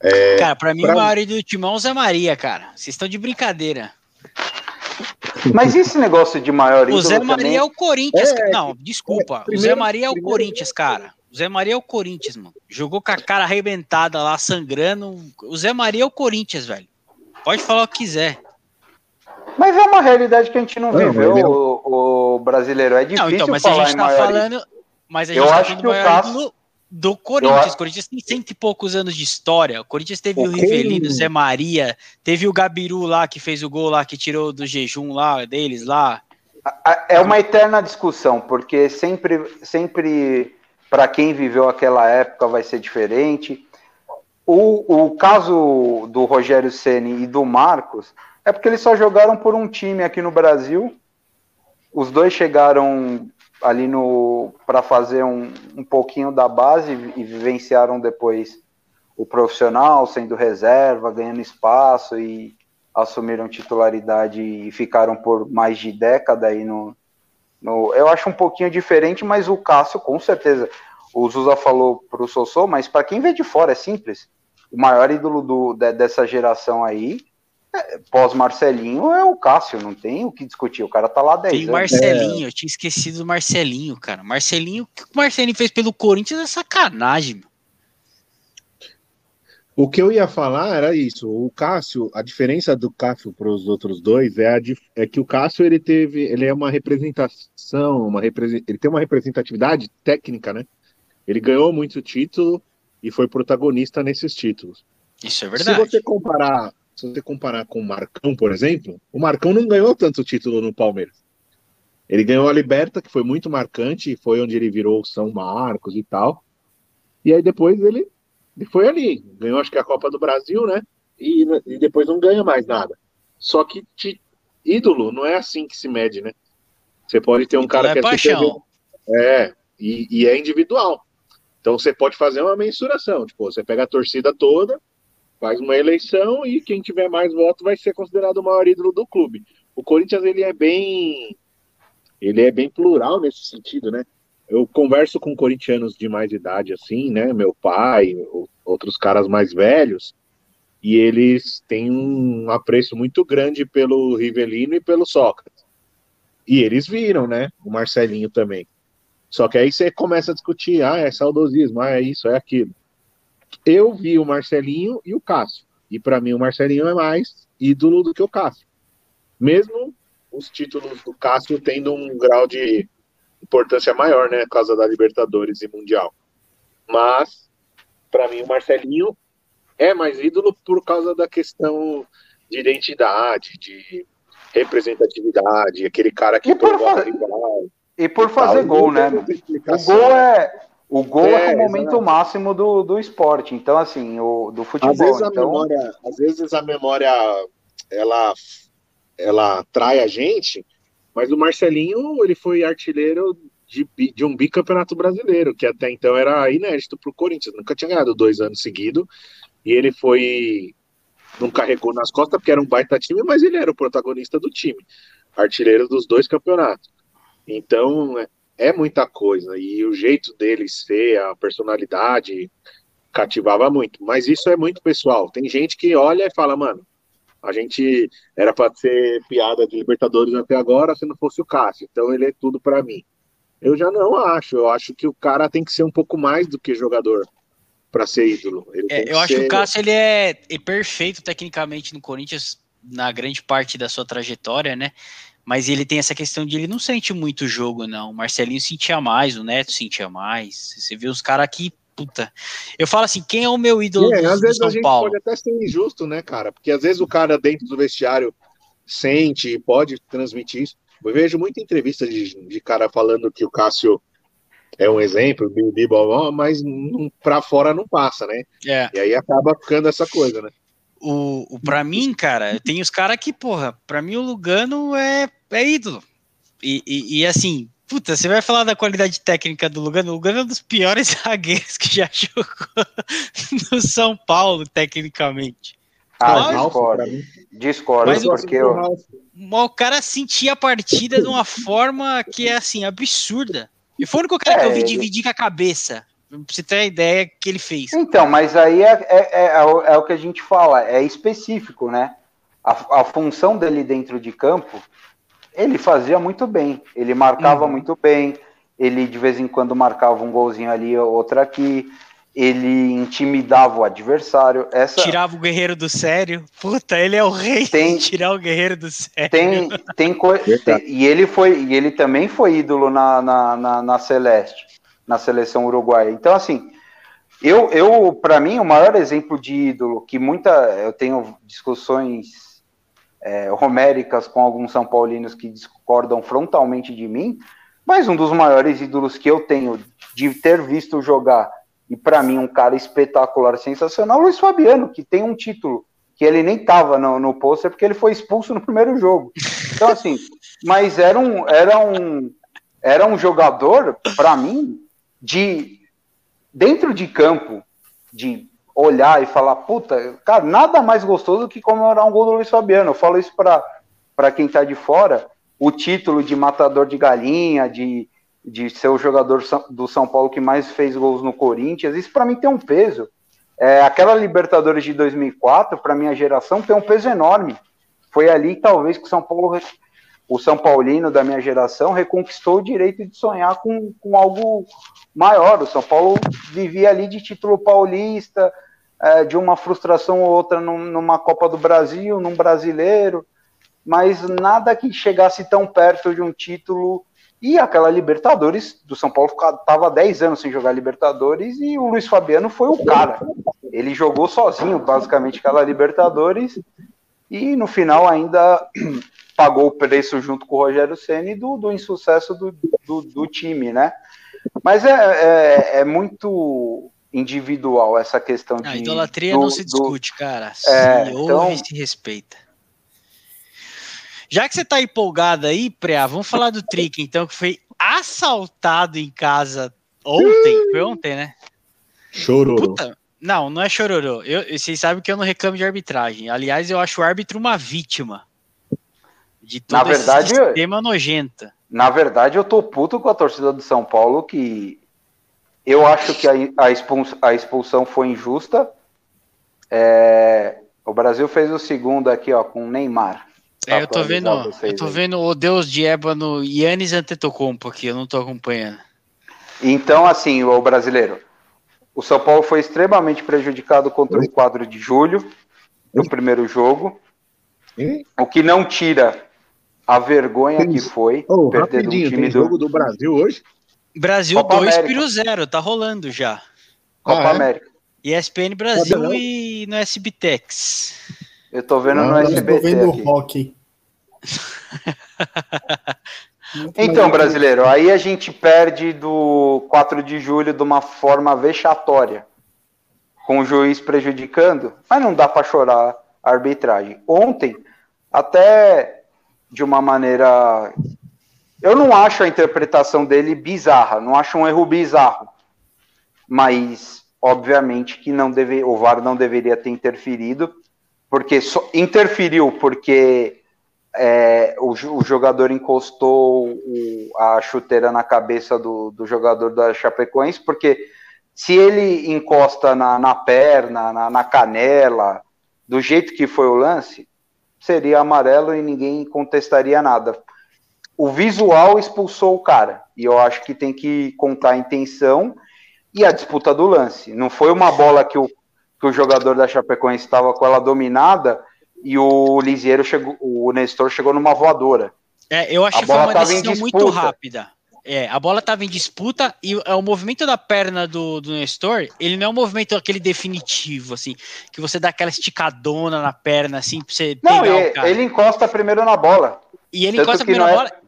S3: É,
S1: Cara, pra mim
S3: pra-
S1: o maior ídolo do Timão é Zé Maria, cara. Vocês estão de brincadeira.
S5: Mas esse negócio de maior
S1: O
S5: ídolo
S1: Zé
S5: também?
S1: Maria é o Corinthians.
S3: É,
S1: cara. Não, desculpa. o Zé
S3: primeiro-
S1: Maria é o
S3: primeiro-
S1: Corinthians, cara. O Zé Maria é o Corinthians, mano. Jogou com a cara arrebentada lá, sangrando. O Zé Maria é o Corinthians, velho. Pode falar o que quiser.
S5: Mas é uma realidade que a gente não,
S3: Não,
S5: viveu,
S3: é um-
S5: o, o brasileiro. É difícil
S1: Não, então, mas a
S5: falar
S1: gente
S5: em
S1: tá
S5: ídolo.
S1: falando. Mas a
S5: Eu
S1: gente tá
S5: acho
S1: falando
S5: que
S1: do
S5: o Cássio-
S1: ídolo do Corinthians. O Corinthians tem cento e poucos anos de história. O Corinthians teve
S3: O
S1: o Rivelino, Zé Maria, teve o Gabiru lá que fez o gol lá, que tirou do jejum lá deles lá.
S5: É uma eterna discussão, porque sempre, sempre para quem viveu aquela época vai ser diferente. O, o caso do Rogério Ceni e do Marcos é porque eles só jogaram por um time aqui no Brasil. Os dois chegaram ali no para fazer um, um pouquinho da base e vivenciaram depois o profissional, sendo reserva, ganhando espaço e assumiram titularidade e ficaram por mais de década aí no, no. Eu acho um pouquinho diferente, mas o Cássio, com certeza. O Zusa falou pro Sossô, mas para quem vê de fora é simples. O maior ídolo do, de- dessa geração aí, pós-Marcelinho, é o Cássio, não tem o que discutir. O cara tá lá há 10
S1: Tem o
S5: anos.
S1: Marcelinho, eu tinha esquecido do Marcelinho, cara. Marcelinho, o que o Marcelinho fez pelo Corinthians é sacanagem, meu.
S3: O que eu ia falar era isso. O Cássio, a diferença do Cássio para os outros dois é, a dif- é que o Cássio ele teve, ele é uma representação, uma represen- ele tem uma representatividade técnica, né? Ele ganhou muito título e foi protagonista nesses títulos.
S1: Isso é
S3: Se
S1: verdade.
S3: você comparar, se você comparar com o Marcão, por exemplo, o Marcão não ganhou tanto título no Palmeiras. Ele ganhou a Liberta, que foi muito marcante, foi onde ele virou o São Marcos e tal. E aí depois ele, ele foi ali, ganhou acho que a Copa do Brasil, né? E, e depois não ganha mais nada. Só que ti- ídolo não é assim que se mede, né? Você pode ter um cara
S1: é
S3: que é
S1: paixão.
S3: super- é, e, e é individual. Então você pode fazer uma mensuração. Tipo, você pega a torcida toda, faz uma eleição e quem tiver mais votos vai ser considerado o maior ídolo do clube. O Corinthians ele é bem ele é bem plural nesse sentido, né? Eu converso com corintianos de mais idade assim, né? Meu pai, outros caras mais velhos, e eles têm um apreço muito grande pelo Rivelino e pelo Sócrates. E eles viram, né? O Marcelinho também. Só que aí você começa a discutir, ah, é saudosismo, ah, é isso, é aquilo. Eu vi o Marcelinho e o Cássio. E para mim o Marcelinho é mais ídolo do que o Cássio. Mesmo os títulos do Cássio tendo um grau de importância maior, né, por causa da Libertadores e Mundial. Mas para mim o Marcelinho é mais ídolo por causa da questão de identidade, de representatividade, aquele cara que
S5: E por
S3: provoca
S5: fa-
S3: rival.
S5: E por fazer gol, né? O gol é. O gol é,
S3: É,
S5: o momento máximo do, do esporte. Então, assim, o, do futebol.
S3: Às vezes a
S5: então,
S3: memória, às vezes a memória ela ela trai a gente, mas o Marcelinho, ele foi artilheiro de, de um bicampeonato brasileiro, que até então era inédito para o Corinthians, nunca tinha ganhado dois anos seguidos, e ele foi não carregou nas costas porque era um baita time, mas ele era o protagonista do time, artilheiro dos dois campeonatos. Então, é, muita coisa, e o jeito dele ser, a personalidade, cativava muito. Mas isso é muito pessoal. Tem gente que olha e fala, mano, a gente era para ser piada de Libertadores até agora se não fosse o Cássio. Então ele é tudo para mim. Eu já não acho. Eu acho que o cara tem que ser um pouco mais do que jogador para ser ídolo.
S1: É, eu acho
S3: ser-
S1: que o Cássio ele é, é perfeito tecnicamente no Corinthians na grande parte da sua trajetória, né? Mas ele tem essa questão de ele não sente muito jogo, não. O Marcelinho sentia mais, o Neto sentia mais. Você vê os caras aqui, puta. Eu falo assim, quem é o meu ídolo
S3: É,
S1: do,
S3: às
S1: do
S3: vezes a
S1: São
S3: gente
S1: Paulo?
S3: pode até ser injusto, né, cara? Porque às vezes o cara dentro do vestiário sente e pode transmitir isso. Eu vejo muita entrevista de, de cara falando que o Cássio é um exemplo, mas pra fora não passa, né?
S1: É.
S3: E aí acaba ficando essa coisa, né?
S1: O, o, pra mim, cara, tem os caras que, porra, pra mim o Lugano é, é ídolo. E, e, e, assim, puta, você vai falar da qualidade técnica do Lugano? O Lugano é um dos piores [LAUGHS] zagueiros que já jogou no São Paulo, tecnicamente.
S5: Ah,
S1: Lógico,
S5: discordo. Discordo,
S1: Mas o-
S5: porque eu,
S1: o cara sentia a partida de uma forma que é, assim, absurda. E foi o único cara que
S5: É,
S1: eu vi
S5: ele-
S1: dividir com a cabeça. Pra você ter a ideia que ele fez.
S5: Então, mas aí é, é, é, o- é o que a gente fala, é específico, né? A, a função dele dentro de campo, ele fazia muito bem. Ele marcava
S1: Uhum.
S5: muito bem, ele de vez em quando marcava um golzinho ali, outro aqui. Ele intimidava o adversário. Essa,
S1: Tirava o guerreiro do sério. Puta, ele é o rei
S5: Tem-
S1: de tirar o guerreiro do sério.
S5: Tem, tem coisa. E ele foi, e ele também foi ídolo na, na, na, na Celeste, na seleção uruguaia. Então, assim, eu, eu para mim, o maior exemplo de ídolo que muita. Eu tenho discussões é, homéricas com alguns São Paulinos que discordam frontalmente de mim, mas um dos maiores ídolos que eu tenho de ter visto jogar, e para mim um cara espetacular, sensacional, Luiz Fabiano, que tem um título que ele nem tava no, no pôster porque ele foi expulso no primeiro jogo. Então, assim, mas era um, era um, era um jogador, para mim, de dentro de campo, de olhar e falar, puta, cara, nada mais gostoso que comemorar um gol do Luiz Fabiano. Eu falo isso para quem tá de fora, o título de matador de galinha, de, de ser o jogador do São Paulo que mais fez gols no Corinthians, isso para mim tem um peso. É, aquela Libertadores de 2004, para minha geração, tem um peso enorme. Foi ali, talvez, que o São Paulo, o São Paulino da minha geração, reconquistou o direito de sonhar com, com algo maior. O São Paulo vivia ali de título paulista, é, de uma frustração ou outra num- numa Copa do Brasil, num brasileiro, mas nada que chegasse tão perto de um título. E aquela Libertadores do São Paulo estava 10 anos sem jogar Libertadores e o Luiz Fabiano foi o cara. Ele jogou sozinho, basicamente, aquela Libertadores e no final ainda pagou o preço junto com o Rogério Ceni do, do insucesso do, do, do time, né? Mas é, é, é muito individual essa questão de.
S1: A idolatria
S5: do-
S1: não se
S5: do-
S1: discute, cara. Se
S5: É,
S1: ouve
S5: então-
S1: e se respeita. Já que você tá empolgado aí, Preá, vamos falar do Trick, então, que foi assaltado em casa ontem. Foi ontem, né?
S3: Chororô.
S1: Puta, não, não é chororô. Eu, vocês sabem que eu não reclamo de arbitragem. Aliás, eu acho o árbitro uma vítima de todo
S5: Na verdade,
S1: esse sistema nojento.
S5: Na verdade, eu tô puto com a torcida do São Paulo, que eu acho que a, a, expulsão, a expulsão foi injusta. É, o Brasil fez o segundo aqui, ó, com o Neymar.
S1: É, eu tô vendo, eu tô
S5: aí.
S1: vendo o Deus de Ébano Yannis Antetokounmpo aqui, eu não tô acompanhando.
S5: Então, assim, o brasileiro, o São Paulo foi extremamente prejudicado contra o quadro de julho, no primeiro jogo, o que não tira a vergonha que foi
S3: Ô,
S5: perder um time
S3: tem
S5: do
S3: jogo do Brasil hoje?
S1: Brasil
S5: Copa
S1: 2,
S5: América.
S1: Peru 0, tá rolando já.
S5: Copa
S3: Ah, é?
S5: América.
S1: ESPN Brasil
S3: Padrão.
S1: e no SBTex.
S5: Eu tô vendo no
S3: Ah, eu
S2: Eu tô
S5: SBT
S2: vendo. Muito [LAUGHS]
S5: Então, brasileiro, aí a gente perde do 4 de julho de uma forma vexatória, com o juiz prejudicando, mas não dá para chorar a arbitragem. Ontem, até de uma maneira. Eu não acho a interpretação dele bizarra, não acho um erro bizarro, mas obviamente que não deve, o VAR não deveria ter interferido, porque só, interferiu porque é, o, o jogador encostou o- a chuteira na cabeça do, do jogador da Chapecoense, porque se ele encosta na, na perna, na, na canela, do jeito que foi o lance, seria amarelo e ninguém contestaria nada. O visual expulsou o cara, e eu acho que tem que contar a intenção e a disputa do lance. Não foi uma bola que o, que o jogador da Chapecoense estava com ela dominada e o Lisieiro chegou, o Nestor chegou numa voadora.
S1: É, eu acho que foi uma decisão muito rápida. É, a bola tava em disputa e o- é, o movimento da perna do, do Nestor, ele não é um movimento aquele definitivo, assim, que você dá aquela esticadona na perna, assim, pra você
S5: Não,
S1: pegar o cara.
S5: ele encosta primeiro na bola.
S1: E ele
S5: Tanto
S1: encosta a
S5: que
S1: primeira
S5: não é-
S1: bola.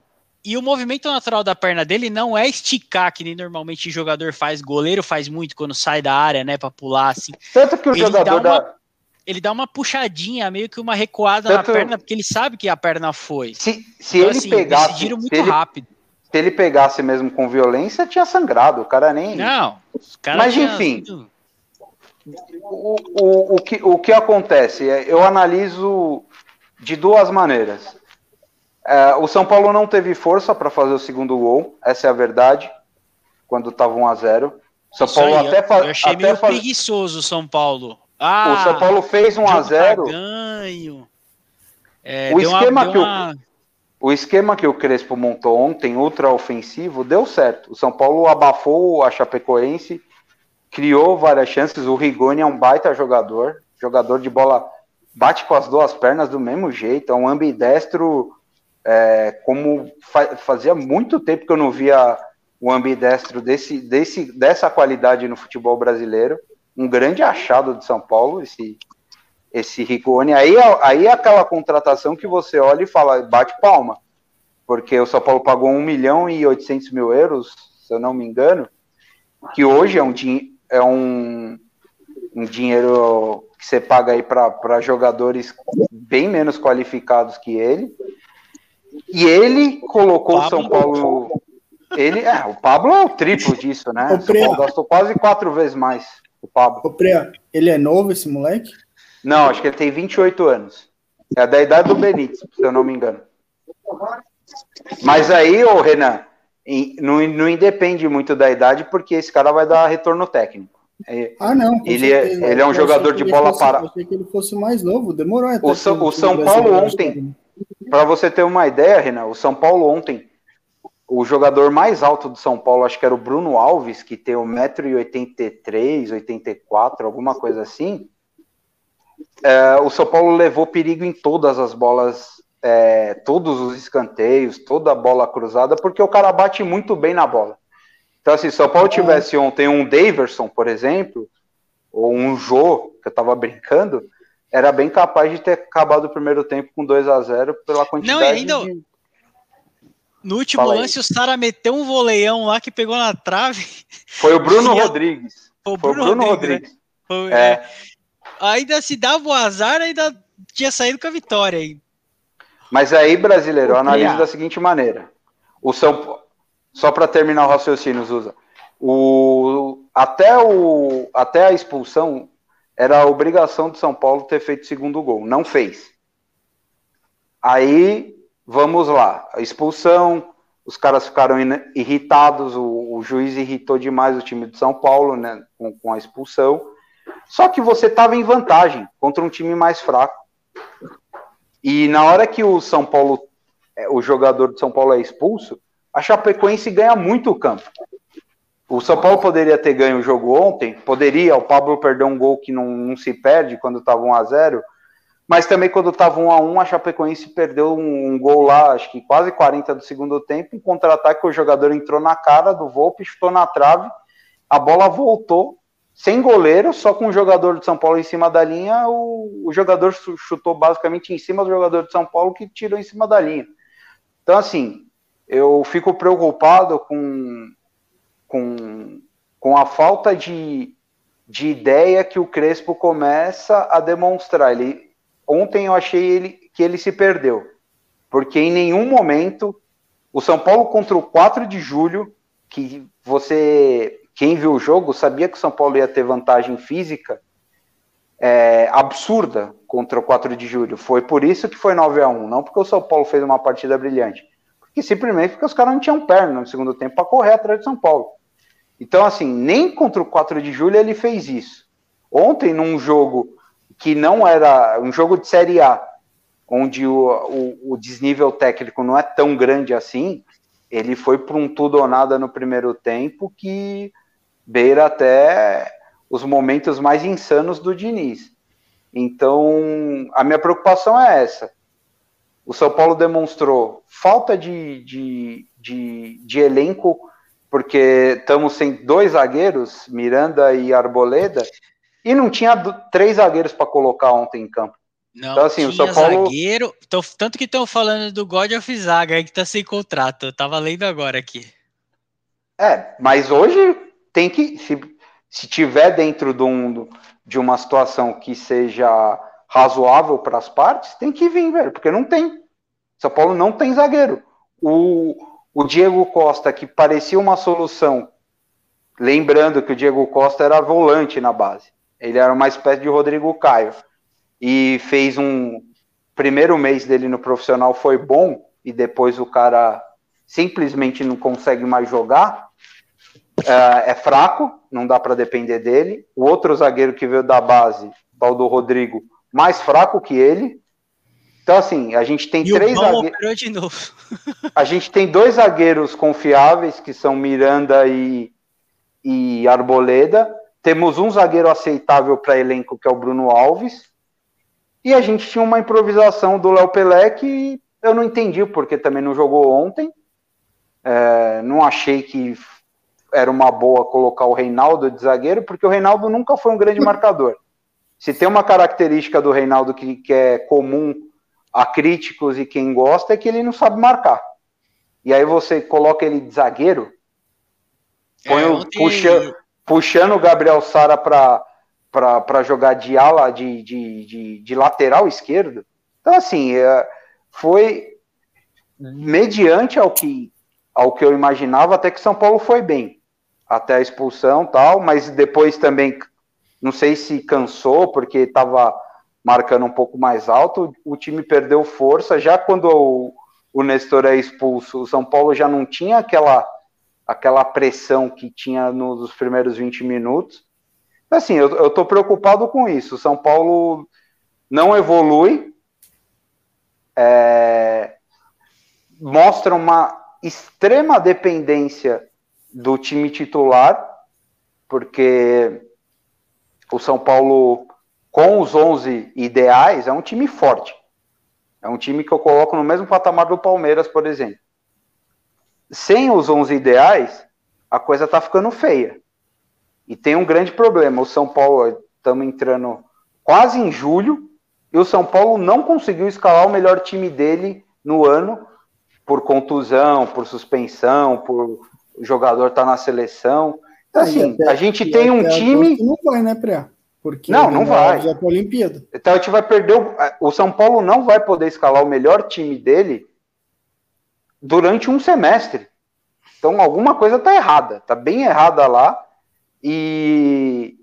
S1: E o movimento natural da perna dele não é esticar, que nem normalmente o jogador faz, goleiro faz muito quando sai da área, né, pra pular assim.
S5: Tanto que o
S1: Ele
S5: jogador
S1: dá uma-
S5: da.
S1: Ele dá uma puxadinha, meio que uma recuada
S5: Tanto-
S1: na perna, porque ele sabe que a perna foi.
S5: Se, se
S1: Então,
S5: ele
S1: assim,
S5: pegasse.
S1: decidiram muito
S5: se, ele,
S1: rápido.
S5: Se ele pegasse mesmo com violência, tinha sangrado. O cara nem.
S1: Não, os caras
S5: Mas,
S1: tinham
S5: enfim. O, o, o, que, o que acontece? É, Eu analiso de duas maneiras. É, o São Paulo não teve força para fazer o segundo gol, essa é a verdade, quando estava 1 a 0 São Paulo
S1: Isso aí,
S5: até, fa
S1: eu achei
S5: até
S1: meio
S5: fa
S1: preguiçoso o São Paulo. Ah,
S5: O São Paulo fez 1 a
S1: jogo tá
S5: 0
S1: ganho. É,
S5: O
S1: uma-
S5: esquema
S1: deu
S5: que o-
S1: uma-
S5: O esquema que o Crespo montou ontem, ultra ofensivo, deu certo. O São Paulo abafou a Chapecoense, criou várias chances. O Rigoni é um baita jogador, jogador de bola, bate com as duas pernas do mesmo jeito, é um ambidestro, é, como fa- fazia muito tempo que eu não via um ambidestro desse, desse, dessa qualidade no futebol brasileiro. Um grande achado de São Paulo, esse, esse Rigoni. Aí, aí é aquela contratação que você olha e fala, bate palma. Porque o São Paulo pagou 1 milhão e 800 mil euros, se eu não me engano, que hoje é um, é um, um dinheiro que você paga aí para jogadores bem menos qualificados que ele. E ele colocou o São Paulo. Ele, é, o Pablo é o triplo disso, né? O São Paulo gastou quase quatro vezes mais. O Pablo.
S2: Ô, Preá, ele é novo, esse moleque?
S5: Não, acho que ele tem 28 anos. É da idade do Benítez, se eu não me engano. Mas aí, ô Renan, não, não independe muito da idade, porque esse cara vai dar retorno técnico. É,
S2: Ah, não.
S5: Ele é- ele é um
S2: Eu
S5: jogador de bola
S2: fosse-
S5: para-
S2: eu achei que ele fosse mais novo, demorou até.
S5: O o São Paulo ontem-
S2: né?
S5: Para você ter uma ideia, Renan, o São Paulo ontem, o jogador mais alto do São Paulo, acho que era o Bruno Alves, que tem 1,83m, 84 alguma coisa assim. É, o São Paulo levou perigo em todas as bolas, é, todos os escanteios, toda a bola cruzada, porque o cara bate muito bem na bola. Então, assim, se o São Paulo tivesse ontem um Daverson, por exemplo, ou um Jô, que eu tava brincando, era bem capaz de ter acabado o primeiro tempo com 2 a 0 pela quantidade
S1: Não, ainda-
S5: de...
S1: No último
S5: Fala aí.
S1: lance, o Sara meteu um voleião lá que pegou na trave.
S5: Foi o Bruno [LAUGHS] Rodrigues.
S1: Foi o
S5: Foi o
S1: Bruno,
S5: Bruno
S1: Rodrigues. né?
S5: Rodrigues.
S1: Foi-
S5: É.
S1: é. Ainda se dava o azar, ainda tinha saído com a vitória aí.
S5: Mas aí, brasileiro, eu analiso da seguinte maneira. O São só para terminar o raciocínio, Zusa. O até o até a expulsão era a obrigação do São Paulo ter feito o segundo gol, não fez. Aí, vamos lá, a expulsão, os caras ficaram irritados, o, o juiz irritou demais o time de São Paulo, né, com, com a expulsão. Só que você estava em vantagem contra um time mais fraco. E na hora que o São Paulo, é, o jogador de São Paulo é expulso, a Chapecoense ganha muito o campo. O São Paulo poderia ter ganho o jogo ontem, poderia, o Pablo perdeu um gol que não, não se perde quando estava 1 a 0 mas também quando estava 1 a 1 a Chapecoense perdeu um, um gol lá, acho que quase 40 do segundo tempo, um contra-ataque, o jogador entrou na cara do Volpe, chutou na trave, a bola voltou, sem goleiro, só com o jogador de São Paulo em cima da linha, o, o jogador chu- chutou basicamente em cima do jogador de São Paulo que tirou em cima da linha. Então, assim, eu fico preocupado com, com, com a falta de, de ideia que o Crespo começa a demonstrar. Ele, ontem eu achei ele, que ele se perdeu, porque em nenhum momento o São Paulo contra o 4 de julho, que você, quem viu o jogo, sabia que o São Paulo ia ter vantagem física é, absurda contra o 4 de julho. Foi por isso que foi 9 a 1 não porque o São Paulo fez uma partida brilhante, porque simplesmente porque os caras não tinham perna no segundo tempo para correr atrás de São Paulo. Então, assim, nem contra o 4 de julho ele fez isso. Ontem, num jogo que não era um jogo de Série A, onde o, o, o desnível técnico não é tão grande assim, ele foi para um tudo ou nada no primeiro tempo que beira até os momentos mais insanos do Diniz. Então, a minha preocupação é essa. O São Paulo demonstrou falta de, de, de, de elenco, porque estamos sem dois zagueiros, Miranda e Arboleda, e não tinha três zagueiros para colocar ontem em campo.
S1: Não,
S5: Então, assim, o São Paulo-
S1: zagueiro. Tô- tanto que estão falando do God of Zaga que tá sem contrato. Eu tava lendo agora aqui.
S5: É, mas hoje tem que, se, se tiver dentro de, um, de uma situação que seja razoável para as partes, tem que vir, velho, porque não tem. São Paulo não tem zagueiro. O, o Diego Costa, que parecia uma solução, lembrando que o Diego Costa era volante na base, ele era uma espécie de Rodrigo Caio, e fez um. Primeiro mês dele no profissional foi bom, e depois o cara simplesmente não consegue mais jogar. É, é fraco, não dá para depender dele. O outro zagueiro que veio da base, tal do Rodrigo, mais fraco que ele. Então, assim, a gente tem
S1: E
S5: três zagueiros.
S1: de novo. [LAUGHS]
S5: A gente tem dois zagueiros confiáveis, que são Miranda e, e Arboleda. Temos um zagueiro aceitável para elenco, que é o Bruno Alves. E a gente tinha uma improvisação do Léo Pelé que eu não entendi, porque também não jogou ontem. É, não achei que era uma boa colocar o Reinaldo de zagueiro, porque o Reinaldo nunca foi um grande marcador. Se tem uma característica do Reinaldo que, que é comum a críticos e quem gosta, é que ele não sabe marcar. E aí você coloca ele de zagueiro, põe
S1: É,
S5: o- puxa- puxando o Gabriel Sara para jogar de ala, de, de, de, de lateral esquerdo. Então, assim, é, foi mediante ao que, ao que eu imaginava, até que São Paulo foi bem. Até a expulsão tal, mas depois também, não sei se cansou, porque estava marcando um pouco mais alto, o time perdeu força. Já quando o, o Nestor é expulso, o São Paulo já não tinha aquela aquela pressão que tinha nos primeiros 20 minutos. Assim, eu, tô preocupado com isso. O São Paulo não evolui, é, mostra uma extrema dependência do time titular, porque o São Paulo, com os 11 ideais, é um time forte. É um time que eu coloco no mesmo patamar do Palmeiras, por exemplo sem os 11 ideais, a coisa tá ficando feia. E tem um grande problema. O São Paulo, estamos entrando quase em julho, e o São Paulo não conseguiu escalar o melhor time dele no ano, por contusão, por suspensão, por o jogador estar na seleção. Então, assim,
S2: até-
S5: a gente tem um time.
S2: Não vai, né, Pré? Porque
S5: Não, não vai.
S2: Vai para a Olimpíada.
S5: Então a gente vai perder. O, o São Paulo não vai poder escalar o melhor time dele durante um semestre. Então alguma coisa está errada, está bem errada lá. E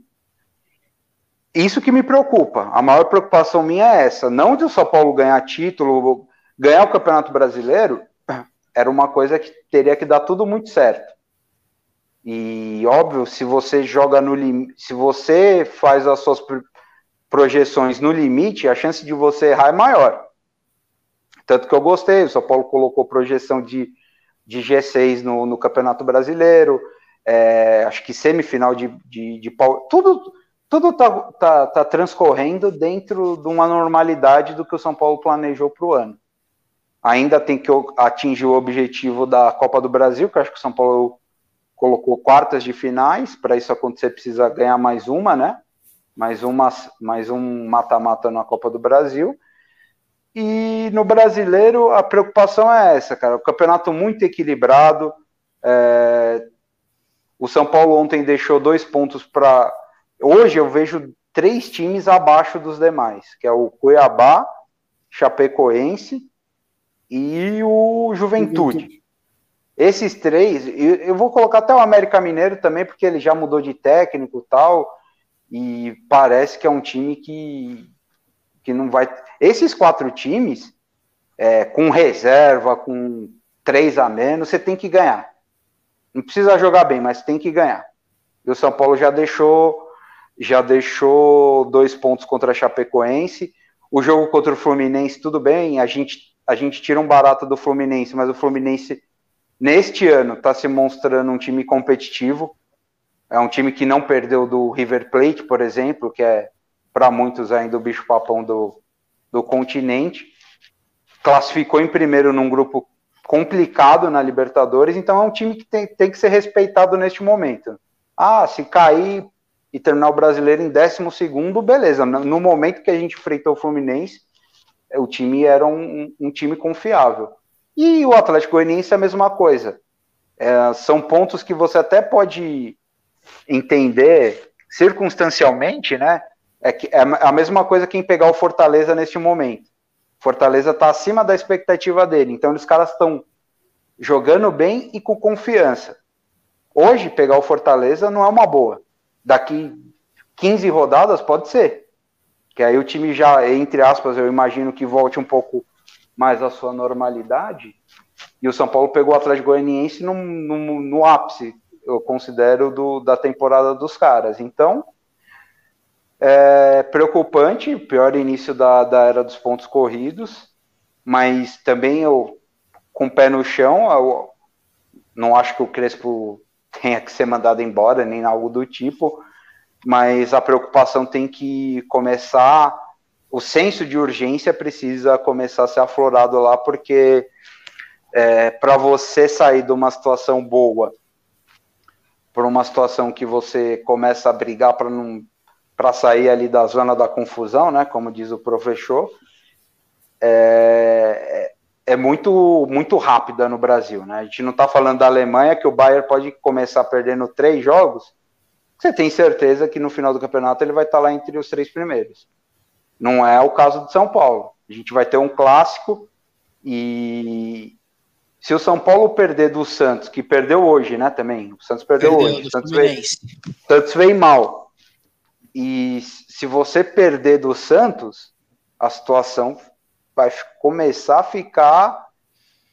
S5: isso que me preocupa. A maior preocupação minha é essa. Não de o São Paulo ganhar título, ganhar o Campeonato Brasileiro, era uma coisa que teria que dar tudo muito certo. E óbvio, se você joga no limite, se você faz as suas pro- projeções no limite, a chance de você errar é maior. Tanto que eu gostei, o São Paulo colocou projeção de, de G6 no, no Campeonato Brasileiro, é, acho que semifinal de, de, de. Tudo, tudo tá, tá, tá transcorrendo dentro de uma normalidade do que o São Paulo planejou para o ano. Ainda tem que atingir o objetivo da Copa do Brasil, que acho que o São Paulo colocou quartas de finais, para isso acontecer precisa ganhar mais uma, né? Mais, uma, mais um mata-mata na Copa do Brasil. E no brasileiro a preocupação é essa, cara. O campeonato muito equilibrado. é, O São Paulo ontem deixou dois pontos para. Hoje eu vejo três times abaixo dos demais, que é o Cuiabá, Chapecoense e o Juventude. Esses três, eu, eu vou colocar até o América Mineiro também, porque ele já mudou de técnico e tal, e parece que é um time que, que não vai. Esses quatro times, é, com reserva, com três a menos, você tem que ganhar. Não precisa jogar bem, mas tem que ganhar. E o São Paulo já deixou, já deixou dois pontos contra a Chapecoense. O jogo contra o Fluminense, tudo bem, a gente, a gente tira um barato do Fluminense, mas o Fluminense, neste ano, está se mostrando um time competitivo. É um time que não perdeu do River Plate, por exemplo, que é para muitos ainda o bicho-papão do, do continente. Classificou em primeiro num grupo complicado na Libertadores, então é um time que tem, tem que ser respeitado neste momento. Ah, se cair e terminar o brasileiro em 12 segundo, beleza. No momento que a gente enfrentou o Fluminense, o time era um, um time confiável. E o Atlético Goianiense é a mesma coisa. É, são pontos que você até pode entender circunstancialmente, né? É, que é a mesma coisa quem pegar o Fortaleza neste momento. Fortaleza está acima da expectativa dele. Então, os caras estão jogando bem e com confiança. Hoje, pegar o Fortaleza não é uma boa. Daqui 15 rodadas, pode ser. Que aí o time já, entre aspas, eu imagino que volte um pouco mais à sua normalidade. E o São Paulo pegou o Atlético Goianiense no, no, no ápice. eu considero do, da temporada dos caras. Então, é preocupante, pior início da, da era dos pontos corridos, mas também eu, com o pé no chão, eu não acho que o Crespo tenha que ser mandado embora, nem algo do tipo, mas a preocupação tem que começar, o senso de urgência precisa começar a ser aflorado lá, porque é, para você sair de uma situação boa para uma situação que você começa a brigar para não para sair ali da zona da confusão, né? Como diz o professor, é, é muito muito rápida no Brasil, né? A gente não está falando da Alemanha que o Bayern pode começar perdendo três jogos. Você tem certeza que no final do campeonato ele vai estar tá lá entre os três primeiros. Não é o caso de São Paulo. A gente vai ter um clássico e, se o São Paulo perder do Santos, que perdeu hoje, né, também, o Santos perdeu, perdeu hoje, o Santos veio, Santos veio mal, e se você perder do Santos, a situação vai começar a ficar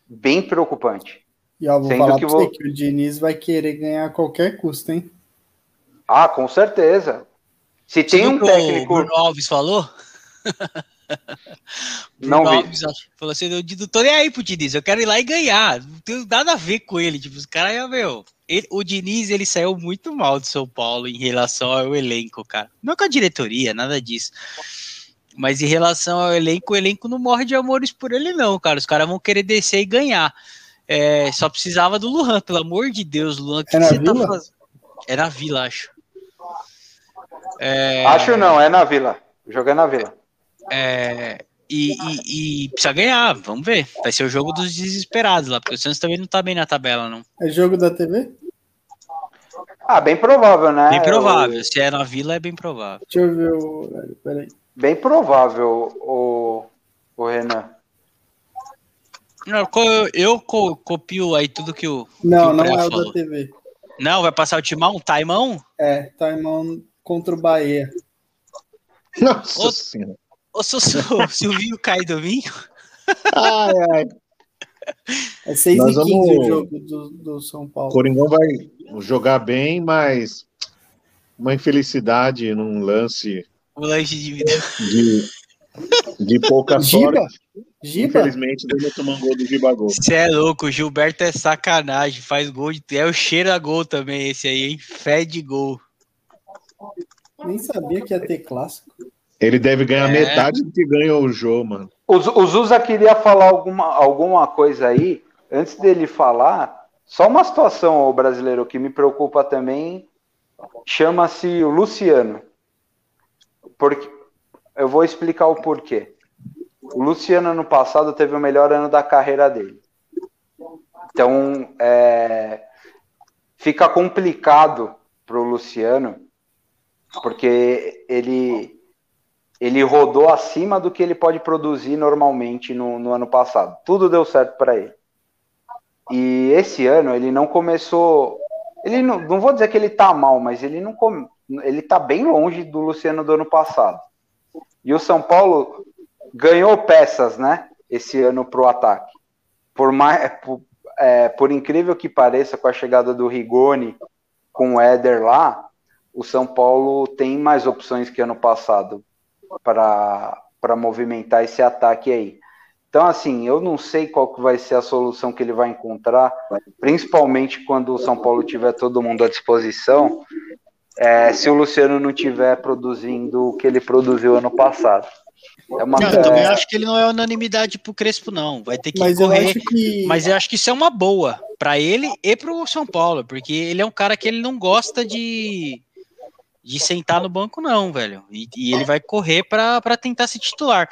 S5: bem preocupante.
S2: E ó, vou Sendo falar que, vou... que o Diniz vai querer ganhar a qualquer custo, hein?
S5: Ah, com certeza. Se tem um técnico.
S1: O Bruno Alves falou? [LAUGHS]
S5: não
S1: Alves falou assim: eu não tô nem aí pro Diniz, eu quero ir lá e ganhar. Não tem nada a ver com ele. Tipo, os caras, meu. Ele, o Diniz ele saiu muito mal do São Paulo em relação ao elenco, cara. Não com a diretoria, nada disso. Mas em relação ao elenco, o elenco não morre de amores por ele, não, cara. Os caras vão querer descer e ganhar. É, só precisava do Luan, pelo amor de Deus, Luan. Que
S2: é,
S1: na
S2: você tá vila? Tá fazendo?
S1: é na vila, acho.
S5: É... Acho não, é na vila. Jogando na vila.
S1: É, e, e, e, precisa ganhar, vamos ver. Vai ser o jogo dos desesperados lá, porque o Santos também não tá bem na tabela, não.
S2: É jogo da TV?
S5: Ah, bem provável, né?
S1: Bem provável. Se é na vila, é bem provável.
S2: Deixa eu ver o. Peraí.
S5: Bem provável, o, o Renan.
S1: Não, eu, eu copio aí tudo que o.
S2: Não,
S1: que
S2: o não é o falou. da TV.
S1: Não, vai passar o timão? Taimão?
S2: É, Taimão contra o Bahia.
S3: Nossa senhora.
S1: Ô, sou [LAUGHS] Silvinho cai domingo?
S2: Ai, ai. É 6 Nós e 15 vamos... o jogo do, do São Paulo. O
S3: Coringão vai jogar bem, mas uma infelicidade num lance.
S1: O lance de vida.
S3: De, de pouca
S2: Giba?
S3: sorte. Giba? Infelizmente, deu tomar um gol do Giba Gol.
S1: Você é louco, o Gilberto é sacanagem, faz gol de. É o cheiro a gol também, esse aí, hein? Fé de gol.
S2: Nem sabia que ia ter clássico.
S3: Ele deve ganhar é. metade do que ganha o jogo, mano.
S5: O, o Zuza queria falar alguma, alguma coisa aí. Antes dele falar, só uma situação, o brasileiro, que me preocupa também, chama-se o Luciano. Porque, eu vou explicar o porquê. O Luciano, ano passado, teve o melhor ano da carreira dele. Então, é, fica complicado para o Luciano, porque ele ele rodou acima do que ele pode produzir normalmente no, no ano passado. Tudo deu certo para ele. E esse ano ele não começou. Ele não, não vou dizer que ele tá mal, mas ele não come, ele tá bem longe do Luciano do ano passado. E o São Paulo ganhou peças, né? Esse ano para o ataque. Por mais, por, é, por incrível que pareça, com a chegada do Rigoni com o Éder lá, o São Paulo tem mais opções que ano passado para movimentar esse ataque aí. Então, assim, eu não sei qual que vai ser a solução que ele vai encontrar, principalmente quando o São Paulo tiver todo mundo à disposição, é, se o Luciano não tiver produzindo o que ele produziu ano passado.
S1: É uma... não, eu também acho que ele não é unanimidade pro Crespo, não. Vai ter que mas correr. Eu que... Mas eu acho que isso é uma boa para ele e pro São Paulo, porque ele é um cara que ele não gosta de de sentar no banco, não, velho. E, e ele vai correr para tentar se titular.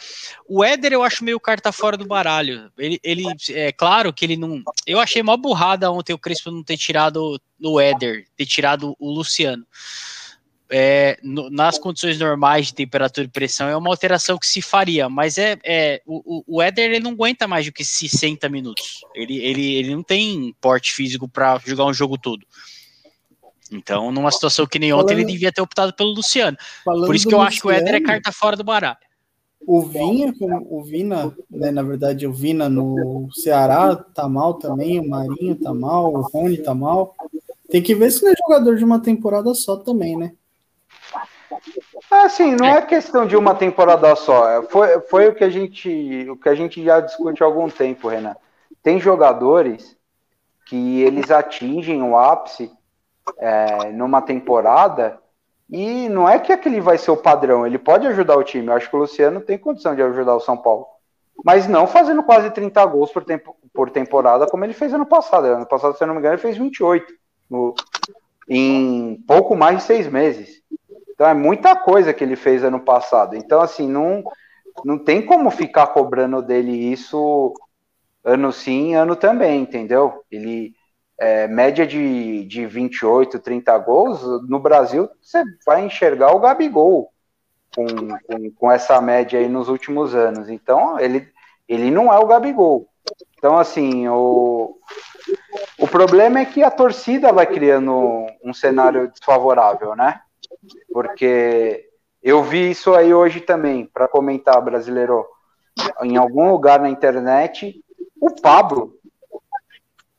S1: O Éder, eu acho meio carta fora do baralho. Ele, ele é claro que ele não. Eu achei uma burrada ontem o Crespo não ter tirado no Éder, ter tirado o Luciano. É, no, nas condições normais de temperatura e pressão, é uma alteração que se faria, mas é, é o, o Éder ele não aguenta mais do que 60 minutos. Ele, ele, ele não tem porte físico para jogar um jogo todo. Então, numa situação que nem falando, ontem, ele devia ter optado pelo Luciano. Por isso que eu Luciano, acho que o Éder é carta fora do baralho.
S2: O Vinha, o Vina, né, na verdade, o Vina no Ceará tá mal também, o Marinho tá mal, o Rony tá mal. Tem que ver se não é jogador de uma temporada só também, né?
S5: Assim, não é questão de uma temporada só. É, foi, foi o que a gente o que a gente já discute há algum tempo, Renan. Tem jogadores que eles atingem o ápice é, numa temporada e não é que aquele vai ser o padrão. Ele pode ajudar o time. Eu acho que o Luciano tem condição de ajudar o São Paulo. Mas não fazendo quase 30 gols por, tempo, por temporada como ele fez ano passado. Ano passado, se eu não me engano, ele fez 28 no, em pouco mais de seis meses. Então é muita coisa que ele fez ano passado. Então, assim, não, não tem como ficar cobrando dele isso ano sim, ano também, entendeu? Ele é, média de, de 28, 30 gols, no Brasil você vai enxergar o Gabigol com, com, com essa média aí nos últimos anos. Então, ele, ele não é o Gabigol. Então, assim, o, o problema é que a torcida vai criando um cenário desfavorável, né? porque eu vi isso aí hoje também, para comentar, brasileiro, em algum lugar na internet, o Pablo,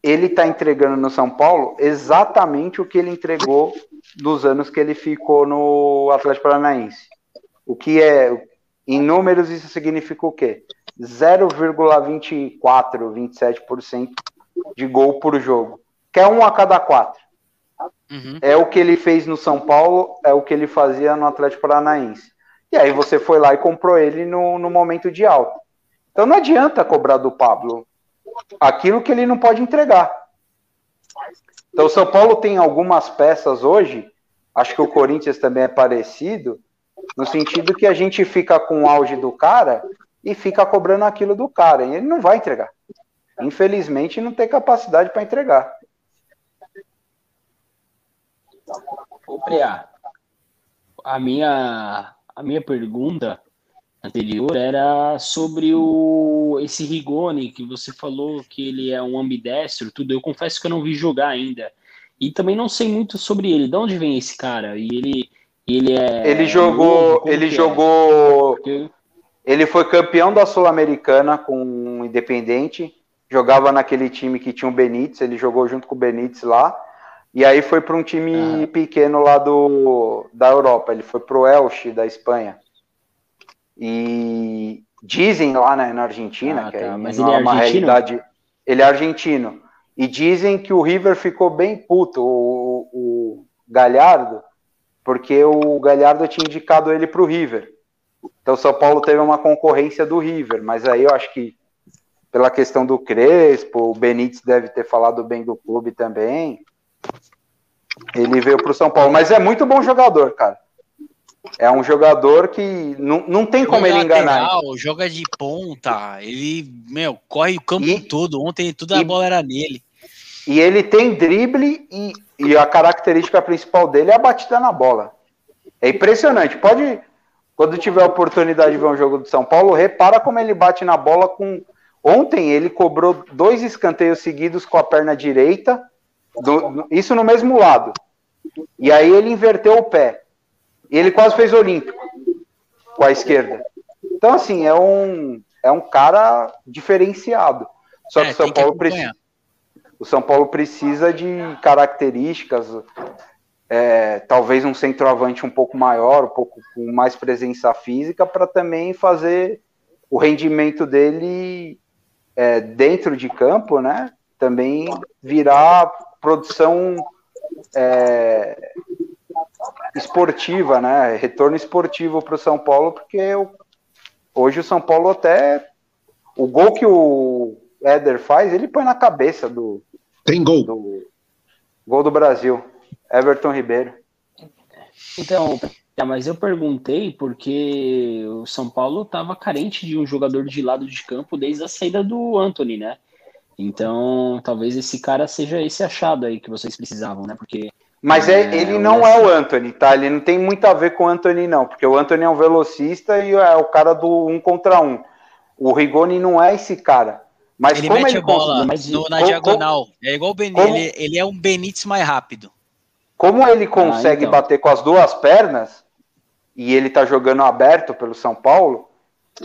S5: ele está entregando no São Paulo exatamente o que ele entregou dos anos que ele ficou no Atlético Paranaense. O que é, em números, isso significa o quê? 0,24, 27% de gol por jogo, que é um a cada quatro. Uhum. É o que ele fez no São Paulo, é o que ele fazia no Atlético Paranaense. E aí você foi lá e comprou ele no, no momento de alta. Então não adianta cobrar do Pablo aquilo que ele não pode entregar. Então o São Paulo tem algumas peças hoje, acho que o Corinthians também é parecido, no sentido que a gente fica com o auge do cara e fica cobrando aquilo do cara, e ele não vai entregar. Infelizmente não tem capacidade para entregar.
S4: Ô, Preá, a minha, a minha pergunta anterior era sobre o esse Rigoni, que você falou que ele é um ambidestro, tudo. Eu confesso que eu não vi jogar ainda. E também não sei muito sobre ele. De onde vem esse cara? E ele ele é
S5: Ele jogou, novo, ele jogou é? Ele foi campeão da Sul-Americana com o Independente, jogava naquele time que tinha o Benítez, ele jogou junto com o Benítez lá. E aí foi para um time pequeno lá do, da Europa. Ele foi para o Elche, da Espanha. E dizem lá né, na Argentina, ah, que tá. Mas ele é, é uma realidade. Ele é argentino. E dizem que o River ficou bem puto, o, o Galhardo, porque o Galhardo tinha indicado ele para o River. Então o São Paulo teve uma concorrência do River, mas aí eu acho que pela questão do Crespo, o Benítez deve ter falado bem do clube também. Ele veio para o São Paulo, mas é muito bom jogador, cara. É um jogador que não, não tem como ele enganar.
S1: Lateral, joga de ponta, ele, meu, corre o campo e, todo. Ontem toda a bola era nele.
S5: E ele tem drible e, e a característica principal dele é a batida na bola. É impressionante. Pode, quando tiver a oportunidade de ver um jogo do São Paulo, repara como ele bate na bola com. Ontem ele cobrou dois escanteios seguidos com a perna direita do, isso no mesmo lado. E aí ele inverteu o pé. E ele quase fez olímpico com a esquerda. Então, assim, é um, é um cara diferenciado. Só é, que o São Paulo precisa. O São Paulo precisa de características, é, talvez um centroavante um pouco maior, um pouco com mais presença física, para também fazer o rendimento dele é, dentro de campo, né? Também virar produção é, esportiva, né? Retorno esportivo para o São Paulo, porque eu, hoje o São Paulo até o gol que o Éder faz, ele põe na cabeça do
S3: tem gol
S5: do gol do Brasil, Everton Ribeiro.
S4: Então, mas eu perguntei porque o São Paulo estava carente de um jogador de lado de campo desde a saída do Anthony, né? Então, talvez esse cara seja esse achado aí que vocês precisavam, né? Porque.
S5: Mas é, é ele não é o Anthony, tá? Ele não tem muito a ver com o Anthony, não, porque o Anthony é um velocista e é o cara do um contra um. O Rigoni não é esse cara. Mas
S1: ele
S5: como
S1: mete
S5: ele
S1: a bola no, na como, diagonal. é igual o Benítez, ele, ele, é um Benítez mais rápido.
S5: Como ele consegue ah, então. bater com as duas pernas e ele tá jogando aberto pelo São Paulo,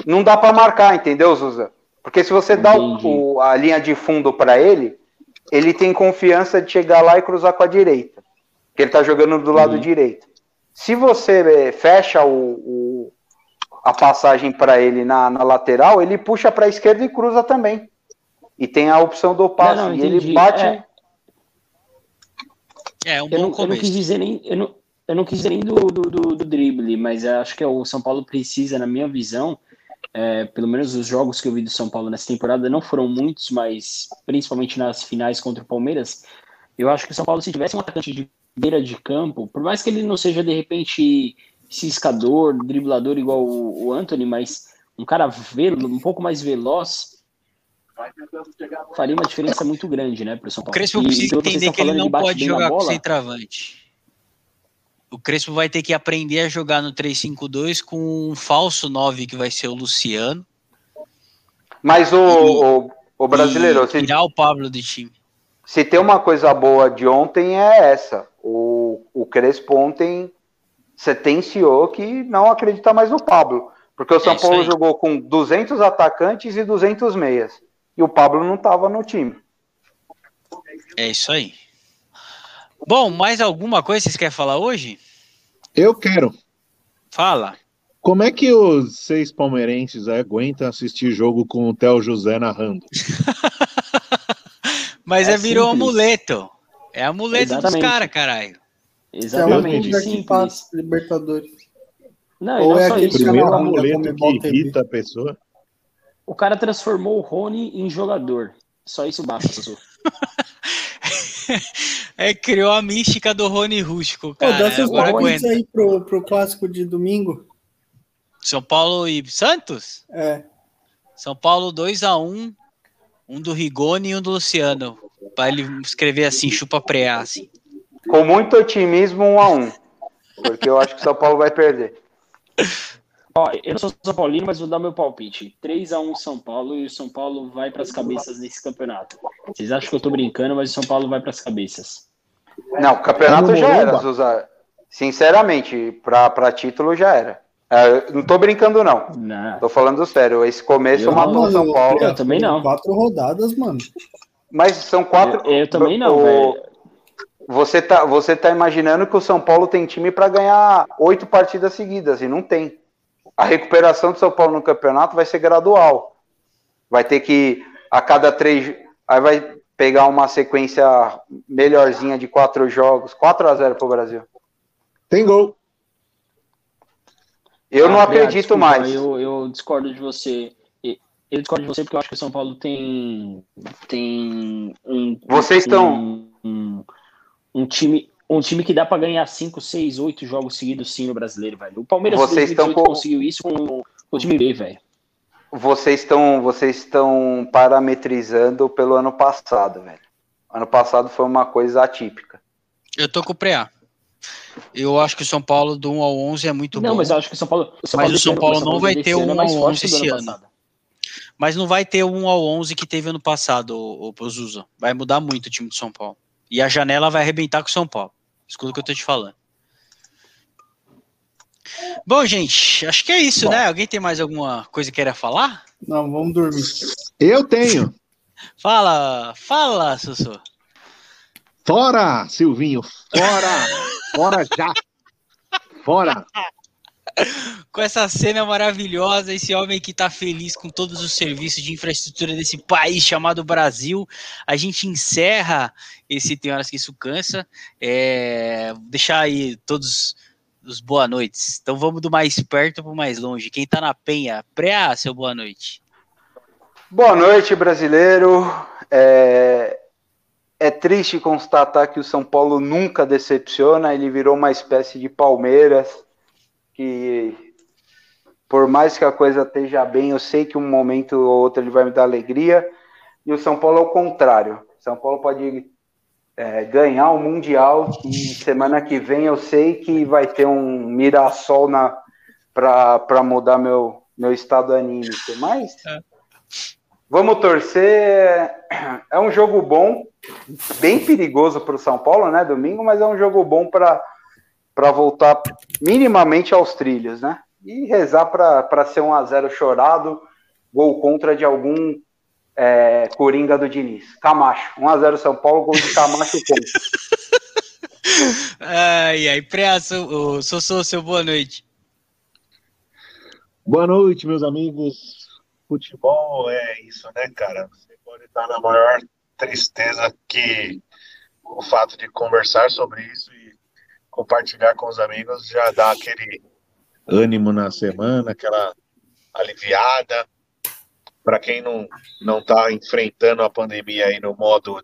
S5: não dá para marcar, entendeu, Zuza? Porque se você dá o, a linha de fundo para ele, ele tem confiança de chegar lá e cruzar com a direita. Porque ele tá jogando do lado
S4: Uhum.
S5: direito. Se você eh, fecha o, o- a passagem para ele na, na lateral, ele puxa para a esquerda e cruza também. E tem a opção do passe.
S4: Não, não,
S5: e ele bate.
S4: É.
S1: É um
S4: Eu
S1: bom
S4: não, eu não
S1: começo.
S4: quis dizer nem. Eu não, eu não quis dizer nem do, do, do, do drible, mas eu acho que o São Paulo precisa, na minha visão, é, pelo menos os jogos que eu vi do São Paulo nessa temporada não foram muitos, mas principalmente nas finais contra o Palmeiras, eu acho que o São Paulo, se tivesse um atacante de beira de campo, por mais que ele não seja de repente ciscador, driblador igual o, o Anthony, mas um cara velo, um pouco mais veloz, faria uma diferença muito grande, né, para o São
S1: O
S4: Paulo.
S1: Crespo
S4: E-
S1: precisa
S4: e
S1: entender que ele não pode jogar com centroavante. O Crespo vai ter que aprender a jogar no 3-5-2 com um falso 9 que vai ser o Luciano.
S5: Mas o, o, o brasileiro,
S1: e
S5: se,
S1: tirar o Pablo do time.
S5: Se tem uma coisa boa de ontem é essa. O, o Crespo ontem sentenciou que não acredita mais no Pablo. Porque o São
S1: É
S5: Paulo
S1: aí.
S5: jogou com 200 atacantes e 200 meias. E o Pablo não estava no time.
S1: É isso aí. Bom, mais alguma coisa que vocês querem falar hoje?
S3: Eu quero.
S1: Fala.
S3: Como é que os seis palmeirenses aguentam assistir jogo com o Theo José narrando? [LAUGHS]
S1: Mas é,
S4: É
S1: virou
S4: simples.
S1: amuleto. É amuleto dos
S4: Exatamente.
S1: caras, caralho.
S2: É
S4: Exatamente,
S2: que
S4: simples.
S2: passa Libertadores.
S4: Não,
S2: Ou
S4: não
S2: é
S4: só
S2: aquele
S3: Primeiro amuleto que irrita a pessoa.
S4: O cara transformou o Rony em jogador. Só isso basta, Sussu. [LAUGHS]
S1: É, criou a mística do Rony Rústico,
S2: Pô,
S1: cara.
S2: dá seus
S1: Agora
S2: palpites
S1: aguenta.
S2: aí pro, pro clássico de domingo.
S1: São Paulo e Santos?
S2: É.
S1: São Paulo 2x1. Um do Rigoni e um do Luciano. Pra ele escrever assim, chupa preá, assim.
S5: Com muito otimismo, um a um. Porque eu acho que o São Paulo vai perder.
S4: Ó, eu não sou São Paulino, mas vou dar meu palpite. 3x1 São Paulo e o São Paulo vai pras cabeças nesse campeonato. Vocês acham que eu tô brincando, mas o São Paulo vai pras cabeças.
S5: Não, o campeonato já era. Sinceramente, pra título já era. É, não tô brincando, não.
S4: Não.
S5: Tô falando sério. Esse começo
S4: Eu
S5: matou o São Paulo.
S4: eu também não.
S2: Quatro rodadas, mano.
S5: Mas são quatro.
S4: Eu, eu também não,
S5: o-
S4: velho.
S5: Você tá, você tá imaginando que o São Paulo tem time para ganhar oito partidas seguidas e não tem. A recuperação do São Paulo no campeonato vai ser gradual. Vai ter que a cada três, aí vai pegar uma sequência melhorzinha de quatro jogos, 4 a 0 pro Brasil.
S3: Tem gol.
S5: Eu não
S4: Ah, Bea,
S5: acredito
S4: desculpa,
S5: mais.
S4: Eu, eu discordo de você. Eu discordo de você porque eu acho que o São Paulo tem. tem um.
S5: Vocês estão-
S4: Um, um, um time. Um time que dá pra ganhar 5, 6, 8 jogos seguidos sim no brasileiro, velho. O Palmeiras
S5: Vocês
S4: em
S5: estão
S4: 2018
S5: com-
S4: conseguiu isso com o- com o time B, velho.
S5: Vocês estão, vocês estão parametrizando pelo ano passado, velho. Ano passado foi uma coisa atípica.
S1: Eu tô com o preá. Eu acho que o São Paulo do 1 ao 11 é muito
S4: Não,
S1: bom.
S4: mas eu acho que o São Paulo.
S1: Mas
S4: Paulo
S1: o São Paulo não vai ter
S4: ano é
S1: um
S4: mais
S1: ao
S4: forte
S1: 11
S4: que o do
S1: esse
S4: ano passado.
S1: Mas não vai ter o 1 ao 11 que teve ano passado, o, o Zuza. Vai mudar muito o time do São Paulo. E a janela vai arrebentar com o São Paulo. Escuta o que eu tô te falando. Bom, gente, acho que é isso,
S4: Bom.
S1: né? Alguém tem mais alguma coisa que queira falar?
S2: Não, vamos dormir.
S3: Eu tenho. [LAUGHS]
S1: Fala, fala, Sussu.
S3: Fora, Silvinho. Fora. Fora já. Fora.
S1: Com essa cena maravilhosa, esse homem que tá feliz com todos os serviços de infraestrutura desse país chamado Brasil, a gente encerra esse Tem Horas que Isso Cansa. É, vou deixar aí todos os boa noites. Então vamos do mais perto pro mais longe. Quem tá na penha, pré seu boa noite.
S5: Boa noite, brasileiro. É... é triste constatar que o São Paulo nunca decepciona. Ele virou uma espécie de Palmeiras que, por mais que a coisa esteja bem, eu sei que um momento ou outro ele vai me dar alegria. E o São Paulo é o contrário. São Paulo pode é, ganhar o Mundial e semana que vem eu sei que vai ter um Mirassol para mudar meu, meu estado anímico. Mas vamos torcer. É um jogo bom, bem perigoso para o São Paulo, né? Domingo, mas é um jogo bom para para voltar minimamente aos trilhos, né? E rezar para ser um a 0 chorado, gol contra de algum é, Coringa do Diniz. Camacho. 1x0 São Paulo, gol de Camacho contra. [LAUGHS]
S1: Ai, ai, Preço, o Sossô, seu boa noite.
S3: Boa noite, meus amigos. Futebol é isso, né, cara? Você pode estar na maior tristeza que o fato de conversar sobre isso e compartilhar com os amigos já dá aquele ânimo na semana, aquela aliviada. Para quem não não está enfrentando a pandemia aí no modo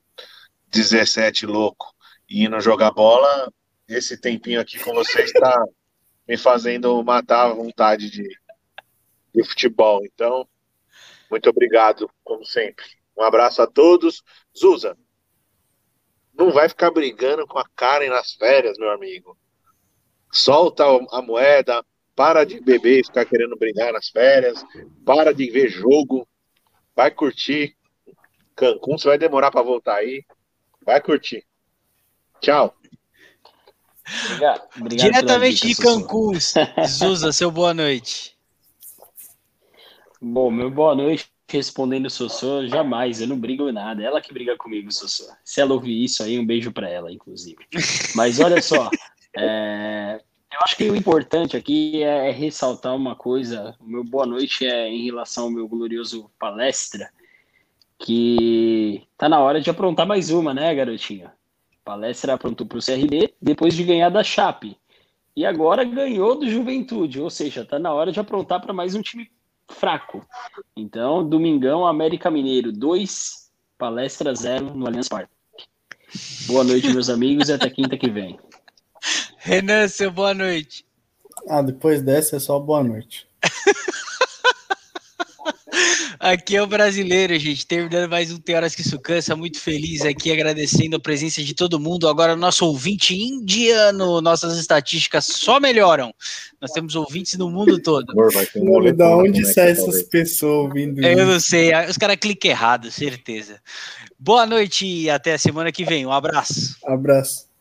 S3: 17 louco e indo jogar bola, esse tempinho aqui com vocês está me fazendo matar a vontade de, de futebol. Então, muito obrigado, como sempre. Um abraço a todos. Zuza, não vai ficar brigando com a Karen nas férias, meu amigo. Solta a moeda, para de beber e ficar querendo brigar nas férias, para de ver jogo, vai curtir. Cancún, você vai demorar para voltar aí. Vai curtir. Tchau.
S4: Obrigado. Obrigado
S1: Diretamente dica, de Cancún, [LAUGHS] Zuza, seu boa noite.
S4: Bom, meu boa noite respondendo Sossô, jamais, eu não brigo nada. Ela que briga comigo, Sossô. Se ela ouvir isso aí, um beijo para ela, inclusive. Mas olha só, [LAUGHS] é, eu acho que o importante aqui é, é ressaltar uma coisa. O meu boa noite é em relação ao meu glorioso palestra, que tá na hora de aprontar mais uma, né, garotinha? Palestra aprontou para o CRB depois de ganhar da Chape. E agora ganhou do Juventude, ou seja, tá na hora de aprontar para mais um time fraco. Então, domingão, América Mineiro 2, palestra 0 no Allianz Parque. Boa noite, meus amigos, e até quinta que vem.
S1: Renan, seu boa noite.
S2: Ah, depois dessa é só boa noite. [LAUGHS]
S1: Aqui é o brasileiro, gente. Terminando mais um Tem Horas que Isso Cansa. Muito feliz aqui, agradecendo a presença de todo mundo. Agora, nosso ouvinte indiano, nossas estatísticas só melhoram. Nós temos ouvintes no mundo todo.
S2: Mano, da onde saem essas pessoas ouvindo
S1: isso? Eu não sei. Os caras clicam errado, certeza. Boa noite e até a semana que vem. Um abraço.
S2: Abraço.